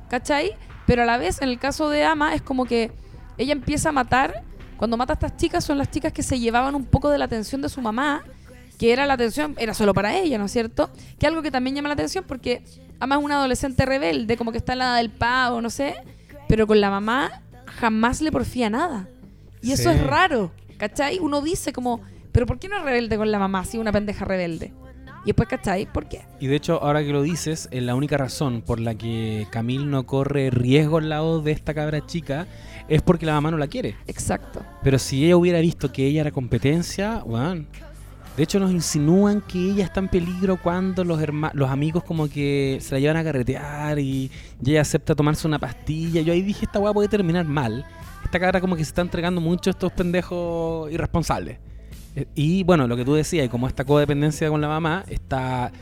¿cachai? Pero a la vez, en el caso de Ama, es como que ella empieza a matar, cuando mata a estas chicas son las chicas que se llevaban un poco de la atención de su mamá, que era la atención, era solo para ella, ¿no es cierto? Que algo que también llama la atención porque Es una adolescente rebelde, como que está en la del pavo, no sé, pero con la mamá jamás le porfía nada. Y eso Sí. es raro, ¿cachai? Uno dice como, pero ¿por qué no es rebelde con la mamá si una pendeja rebelde? Y después, ¿cachai? ¿Por qué? Y de hecho, ahora que lo dices, es la única razón por la que Camille no corre riesgo al lado de esta cabra chica es porque la mamá no la quiere. Exacto. Pero si ella hubiera visto que ella era competencia, weón, De hecho, nos insinúan que ella está en peligro cuando los, herma- los amigos como que se la llevan a carretear y, y ella acepta tomarse una pastilla. Yo ahí dije, esta weá puede terminar mal. Esta cara como que se está entregando mucho a estos pendejos irresponsables. Eh, Y bueno, lo que tú decías, y como esta codependencia con la mamá está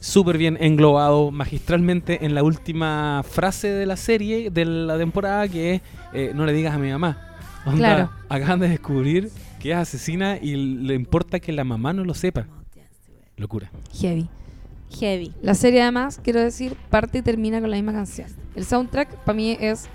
súper bien englobado magistralmente en la última frase de la serie, de la temporada, que es, eh, no le digas a mi mamá. Onda, Claro. Acaban de descubrir que es asesina y le importa que la mamá no lo sepa. Locura. Heavy. Heavy. La serie además, quiero decir, parte y termina con la misma canción. El soundtrack para mí es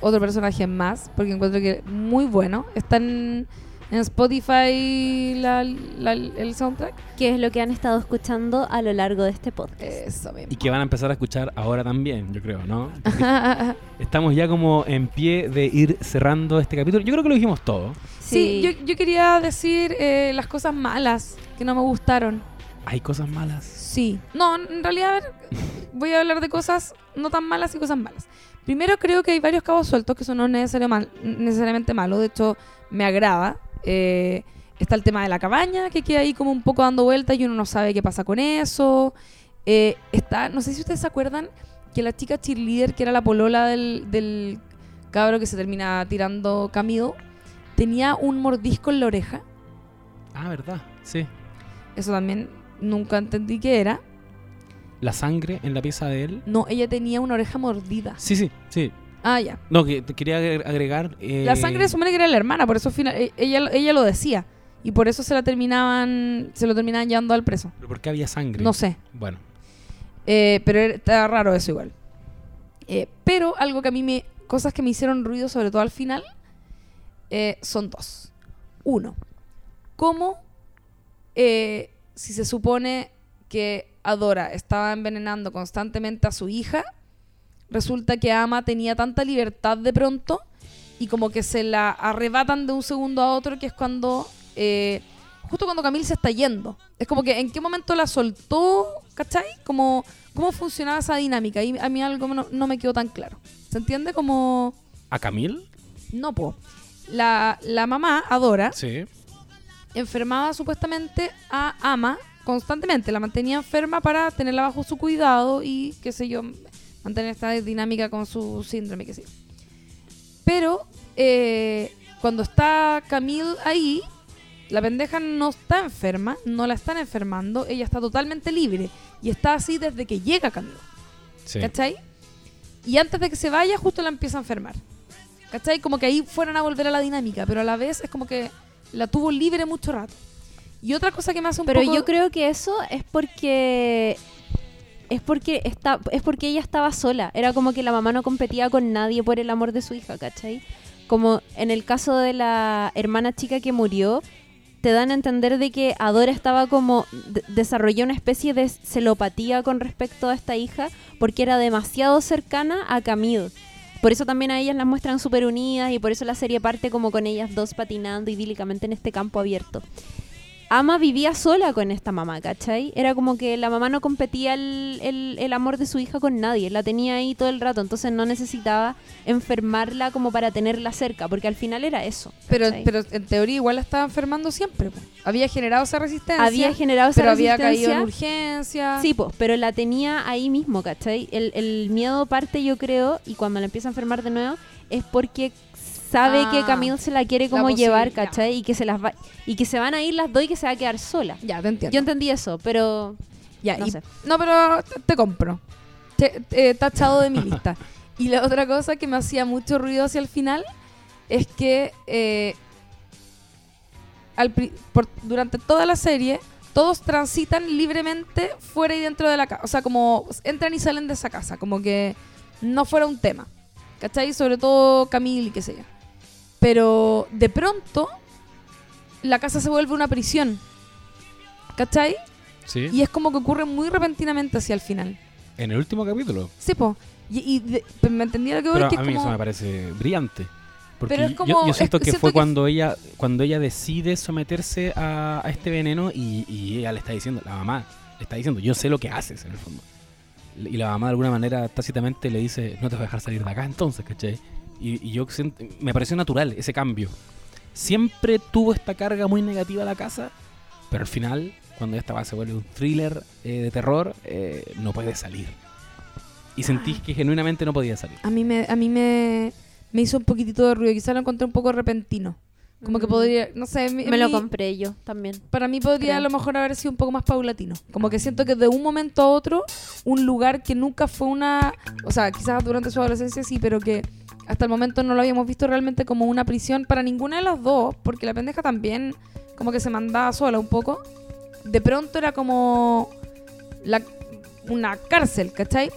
otro personaje más, porque encuentro que muy bueno. Está en, en Spotify la- la- el soundtrack. Que es lo que han estado escuchando a lo largo de este podcast. Eso mismo. Y que van a empezar a escuchar ahora también, yo creo, ¿no? [laughs] Estamos ya como en pie de ir cerrando este capítulo. Yo creo que lo dijimos todo. Sí, yo, yo quería decir eh, las cosas malas que no me gustaron. Hay cosas malas. Sí. No, en realidad, a ver, voy a hablar de cosas no tan malas y cosas malas. Primero, creo que hay varios cabos sueltos que son no necesario mal- necesariamente malos. De hecho, me agrada. Eh, está el tema de la cabaña, que queda ahí como un poco dando vueltas y uno no sabe qué pasa con eso. Eh, está, no sé si ustedes se acuerdan que la chica cheerleader, que era la polola del, del cabro que se termina tirando Camilo, tenía un mordisco en la oreja. Ah, ¿verdad? Sí. Eso también nunca entendí qué era. La sangre en la pieza de él. No, ella tenía una oreja mordida. Sí, sí, sí. Ah, ya. No, que te quería agre- agregar. eh, La sangre supone que era la hermana, por eso al final, e- ella, ella lo decía. Y por eso se la terminaban, se lo terminaban llevando al preso. ¿Pero por qué había sangre? No sé. Bueno, Eh, pero está raro eso igual. Eh, pero algo que a mí me. Cosas que me hicieron ruido, sobre todo al final, eh, son dos. Uno, cómo eh, si se supone que Adora estaba envenenando constantemente a su hija, resulta que Ama tenía tanta libertad de pronto y como que se la arrebatan de un segundo a otro, que es cuando. eh, justo cuando Camille se está yendo. Es como que en qué momento la soltó, ¿cachai? Como cómo funcionaba esa dinámica. Y a mí algo no, no me quedó tan claro. ¿Se entiende? Como. ¿a Camil? No, po. La, la mamá, Adora, Sí. enfermaba supuestamente a Ama constantemente. La mantenía enferma para tenerla bajo su cuidado y, qué sé yo, mantener esta dinámica con su síndrome, qué sé yo. Pero eh, cuando está Camille ahí, la pendeja no está enferma, no la están enfermando, ella está totalmente libre. Y está así desde que llega Camille. Sí. ¿Cachai? Y antes de que se vaya, justo la empieza a enfermar. ¿Cachai? Como que ahí fueran a volver a la dinámica, pero a la vez es como que la tuvo libre mucho rato. Y otra cosa que me hace un Pero poco... yo creo que eso es porque es porque está es porque ella estaba sola. Era como que la mamá no competía con nadie por el amor de su hija, ¿cachai? Como en el caso de la hermana chica que murió, te dan a entender de que Adora estaba como de- desarrolló una especie de celopatía con respecto a esta hija porque era demasiado cercana a Camille. Por eso también a ellas las muestran súper unidas y por eso la serie parte como con ellas dos patinando idílicamente en este campo abierto. Ama vivía sola con esta mamá, ¿cachai? Era como que la mamá no competía el, el- el amor de su hija con nadie, la tenía ahí todo el rato, entonces no necesitaba enfermarla como para tenerla cerca, porque al final era eso. Pero, ¿cachai? pero en teoría igual la estaba enfermando siempre. Había generado esa resistencia. había generado esa pero había caído en resistencia. urgencia. Sí, pues, pero la tenía ahí mismo, ¿cachai? El, el miedo parte, yo creo, y cuando la empieza a enfermar de nuevo, es porque sabe Ah, que Camille se la quiere la como llevar. ¿cachai? Y que se las va y que se van a ir las dos y que se va a quedar sola. Ya, te entiendo. Yo entendí eso, pero Ya, no y- sé. no, pero te, te compro. Te, te- tachado de mi lista. Y la otra cosa que me hacía mucho ruido hacia el final es que eh, al por- durante toda la serie todos transitan libremente fuera y dentro de la casa. O sea, como entran y salen de esa casa. Como que no fuera un tema. ¿Cachai? Sobre todo Camille y qué sé yo. Pero de pronto la casa se vuelve una prisión. ¿Cachai? Sí. Y es como que ocurre muy repentinamente hacia el final. En el último capítulo. Sí, po. Y, y de- me entendí lo que voy a mí como... eso me parece brillante. Porque Pero es yo- como- yo, siento es- que siento fue que- cuando ella cuando ella decide someterse a, a este veneno y, y ella le está diciendo, la mamá le está diciendo, yo sé lo que haces en el fondo. Y la mamá de alguna manera tácitamente le dice, no te voy a dejar salir de acá entonces, ¿cachai? Y, y yo siento- me pareció natural ese cambio. Siempre tuvo esta carga muy negativa a la casa, Pero al final, cuando ya esta weá se vuelve un thriller eh, de terror, eh, no puede salir. Y sentís que genuinamente no podía salir. A mí me, a mí me, me hizo un poquitito de ruido. Quizá lo encontré un poco repentino. Como que Mm. podría, no sé, mi- Me lo mi- compré yo también. para mí podría creo. a lo mejor haber sido un poco más paulatino. Como que siento que de un momento a otro, un lugar que nunca fue una, o sea, quizás durante su adolescencia sí, pero que hasta el momento no lo habíamos visto realmente como una prisión para ninguna de las dos, porque la pendeja también como que se mandaba sola un poco. De pronto era como la, una cárcel, ¿cachai?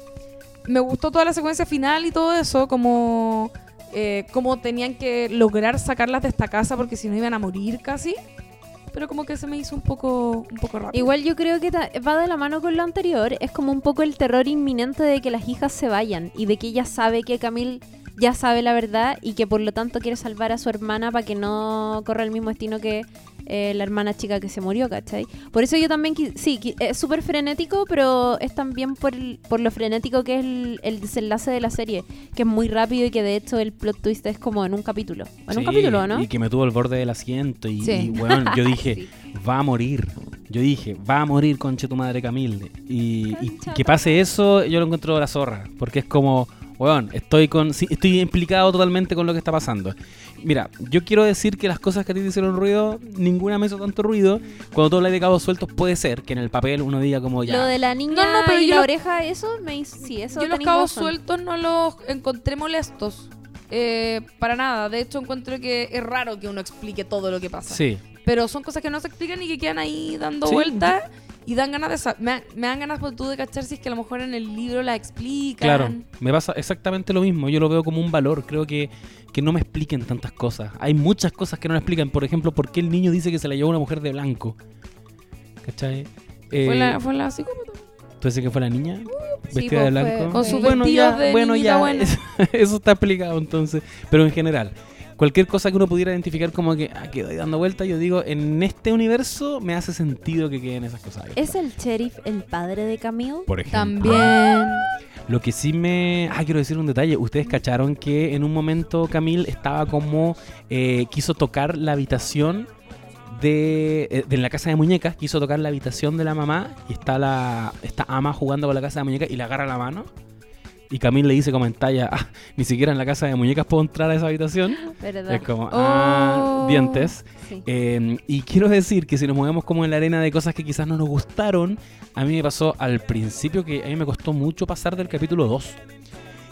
Me gustó toda la secuencia final y todo eso, como eh, tenían que lograr sacarlas de esta casa porque si no iban a morir casi. Pero como que se me hizo un poco, un poco rápido. Igual yo creo que va de la mano con lo anterior. Es como un poco el terror inminente de que las hijas se vayan y de que ella sabe que Camille ya sabe la verdad y que por lo tanto quiere salvar a su hermana para que no corra el mismo destino que eh, la hermana chica que se murió, ¿cachai? Por eso yo también, sí, es súper frenético, pero es también por, el- por lo frenético que es el, el desenlace de la serie, que es muy rápido y que de hecho el plot twist es como en un capítulo. En un capítulo, ¿no? Y que me tuvo al borde del asiento. Y, Sí. y, weón, yo dije, [laughs] va a morir. Yo dije, va a morir, conche tu madre Camille. Y, y que pase eso, yo lo encuentro la zorra. Porque es como, weón, estoy, con, sí, estoy implicado totalmente con lo que está pasando. Mira, yo quiero decir que las cosas que a ti te hicieron ruido, ninguna me hizo tanto ruido. Cuando tú hablas de cabos sueltos, puede ser que en el papel uno diga como ya. Lo de la niña No, no, pero y yo la lo- oreja, eso me hizo, sí, eso Yo los cabos razón. sueltos no los encontré molestos. eh, para nada. De hecho, encuentro que es raro que uno explique todo lo que pasa. Sí, Pero son cosas que no se explican y que quedan ahí dando Sí, vueltas. Y dan ganas de me, me dan ganas por tú de cachar si es que a lo mejor en el libro la explican. Claro, me pasa exactamente lo mismo. Yo lo veo como un valor. Creo que, que no me expliquen tantas cosas. Hay muchas cosas que no me explican. Por ejemplo, ¿por qué el niño dice que se la llevó una mujer de blanco? ¿Cachai? Fue Eh, la, fue la psicópata. ¿Tú dices que fue la niña? Sí, Vestida pues, de fue- blanco. Con sus bueno, vestidos ya, de bueno, niñita ya. buena. [laughs] Eso está explicado entonces. Pero en general, cualquier cosa que uno pudiera identificar como que ah, ahí dando vuelta, yo digo, en este universo me hace sentido que queden esas cosas. abiertas. ¿Es el sheriff el padre de Camille? Por ejemplo. También. Lo que sí me... Ah, quiero decir un detalle. Ustedes cacharon que en un momento Camille estaba como... eh, quiso tocar la habitación de, eh, de la casa de muñecas. Quiso tocar la habitación de la mamá. Y está la esta ama jugando con la casa de muñecas y le agarra la mano. Y Camille le dice como en talla, ah, ni siquiera en la casa de muñecas puedo entrar a esa habitación. ¿Verdad? Es como, ah, Oh. dientes. Sí. Eh, y quiero decir que si nos movemos como en la arena de cosas que quizás no nos gustaron, a mí me pasó al principio que a mí me costó mucho pasar del capítulo 2.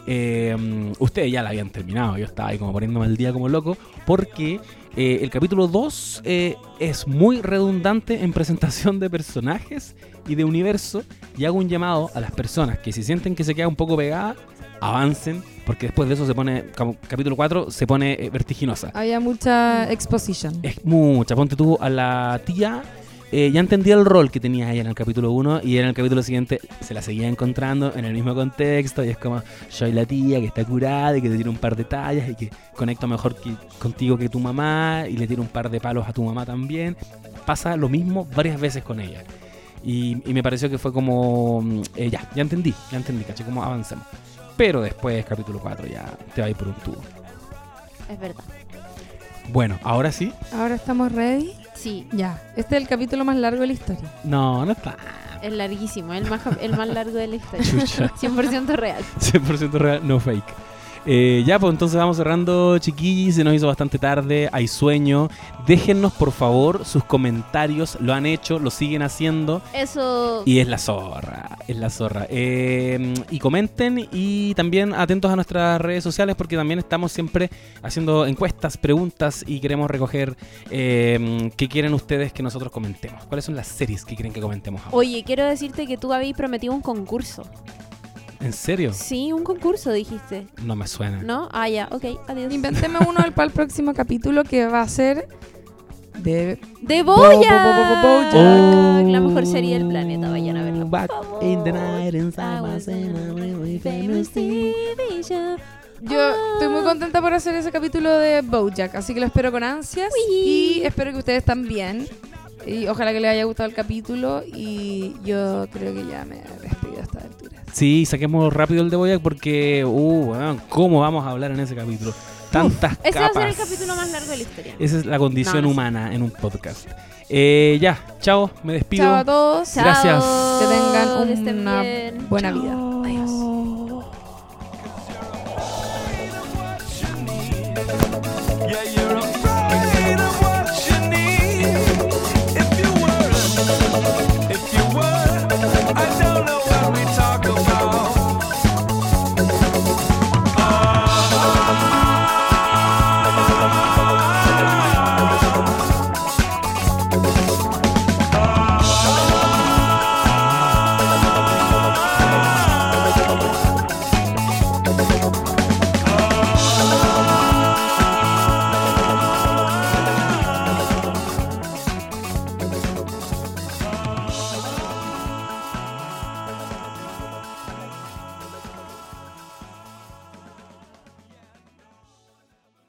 Eh, ustedes ya la habían terminado, yo estaba ahí como poniéndome al día como loco, porque eh, el capítulo 2 eh, es muy redundante en presentación de personajes y de universo, y hago un llamado a las personas que si sienten que se queda un poco pegada, avancen, porque después de eso se pone, capítulo 4, se pone eh, vertiginosa. Había mucha exposition. Es mucha. Ponte tú a la tía. eh, ya entendía el rol que tenía ella en el capítulo 1 y en el capítulo siguiente se la seguía encontrando en el mismo contexto y es como soy la tía que está curada y que te tira un par de tallas y que conecto mejor que- contigo que tu mamá y le tira un par de palos a tu mamá también. Pasa lo mismo varias veces con ella. Y, y me pareció que fue como, mm, eh, ya, ya entendí, ya entendí, caché, cómo avancemos. Pero después, capítulo 4, ya te va a ir por un tubo. Es verdad. Bueno, ahora sí. Ahora estamos ready. Sí, Ya. Este es el capítulo más largo de la historia. No, no está. es larguísimo. El más, el más largo de la historia. [laughs] Chucha. [laughs] 100% real. 100% real, no fake. Eh, ya, pues entonces vamos cerrando, chiquillos. Se nos hizo bastante tarde, hay sueño. Déjennos, por favor, sus comentarios. Lo han hecho, lo siguen haciendo. Eso. Y es la zorra, es la zorra. Eh, y comenten y también atentos a nuestras redes sociales porque también estamos siempre haciendo encuestas, preguntas y queremos recoger eh, qué quieren ustedes que nosotros comentemos. ¿Cuáles son las series que quieren que comentemos ahora? Oye, quiero decirte que tú habías prometido un concurso. ¿En serio? Sí, un concurso dijiste. No me suena. ¿No? Ah, ya, ok, adiós. Inventeme uno para el próximo [laughs] capítulo que va a ser de ¡De Bo- bo- bo- bo- Boya! Bojack. Oh. La mejor serie del planeta, vayan a verla. por Back favor. in the night inside I my was cell, in a really famous TV show. Yo estoy muy contenta por hacer ese capítulo de Bojack, así que lo espero con ansias Uy. y espero que ustedes también. Y ojalá que les haya gustado el capítulo y yo creo que ya me despido a esta altura. Sí, saquemos rápido el de Boyac porque, uh, ¿cómo vamos a hablar en ese capítulo? Tantas Ese va a capas. ser el capítulo más largo de la historia. Esa es la condición No, no sé. humana en un podcast. Eh, ya, Chao, me despido. Chao a todos. Chao, Gracias. Que tengan que estén una bien. buena vida.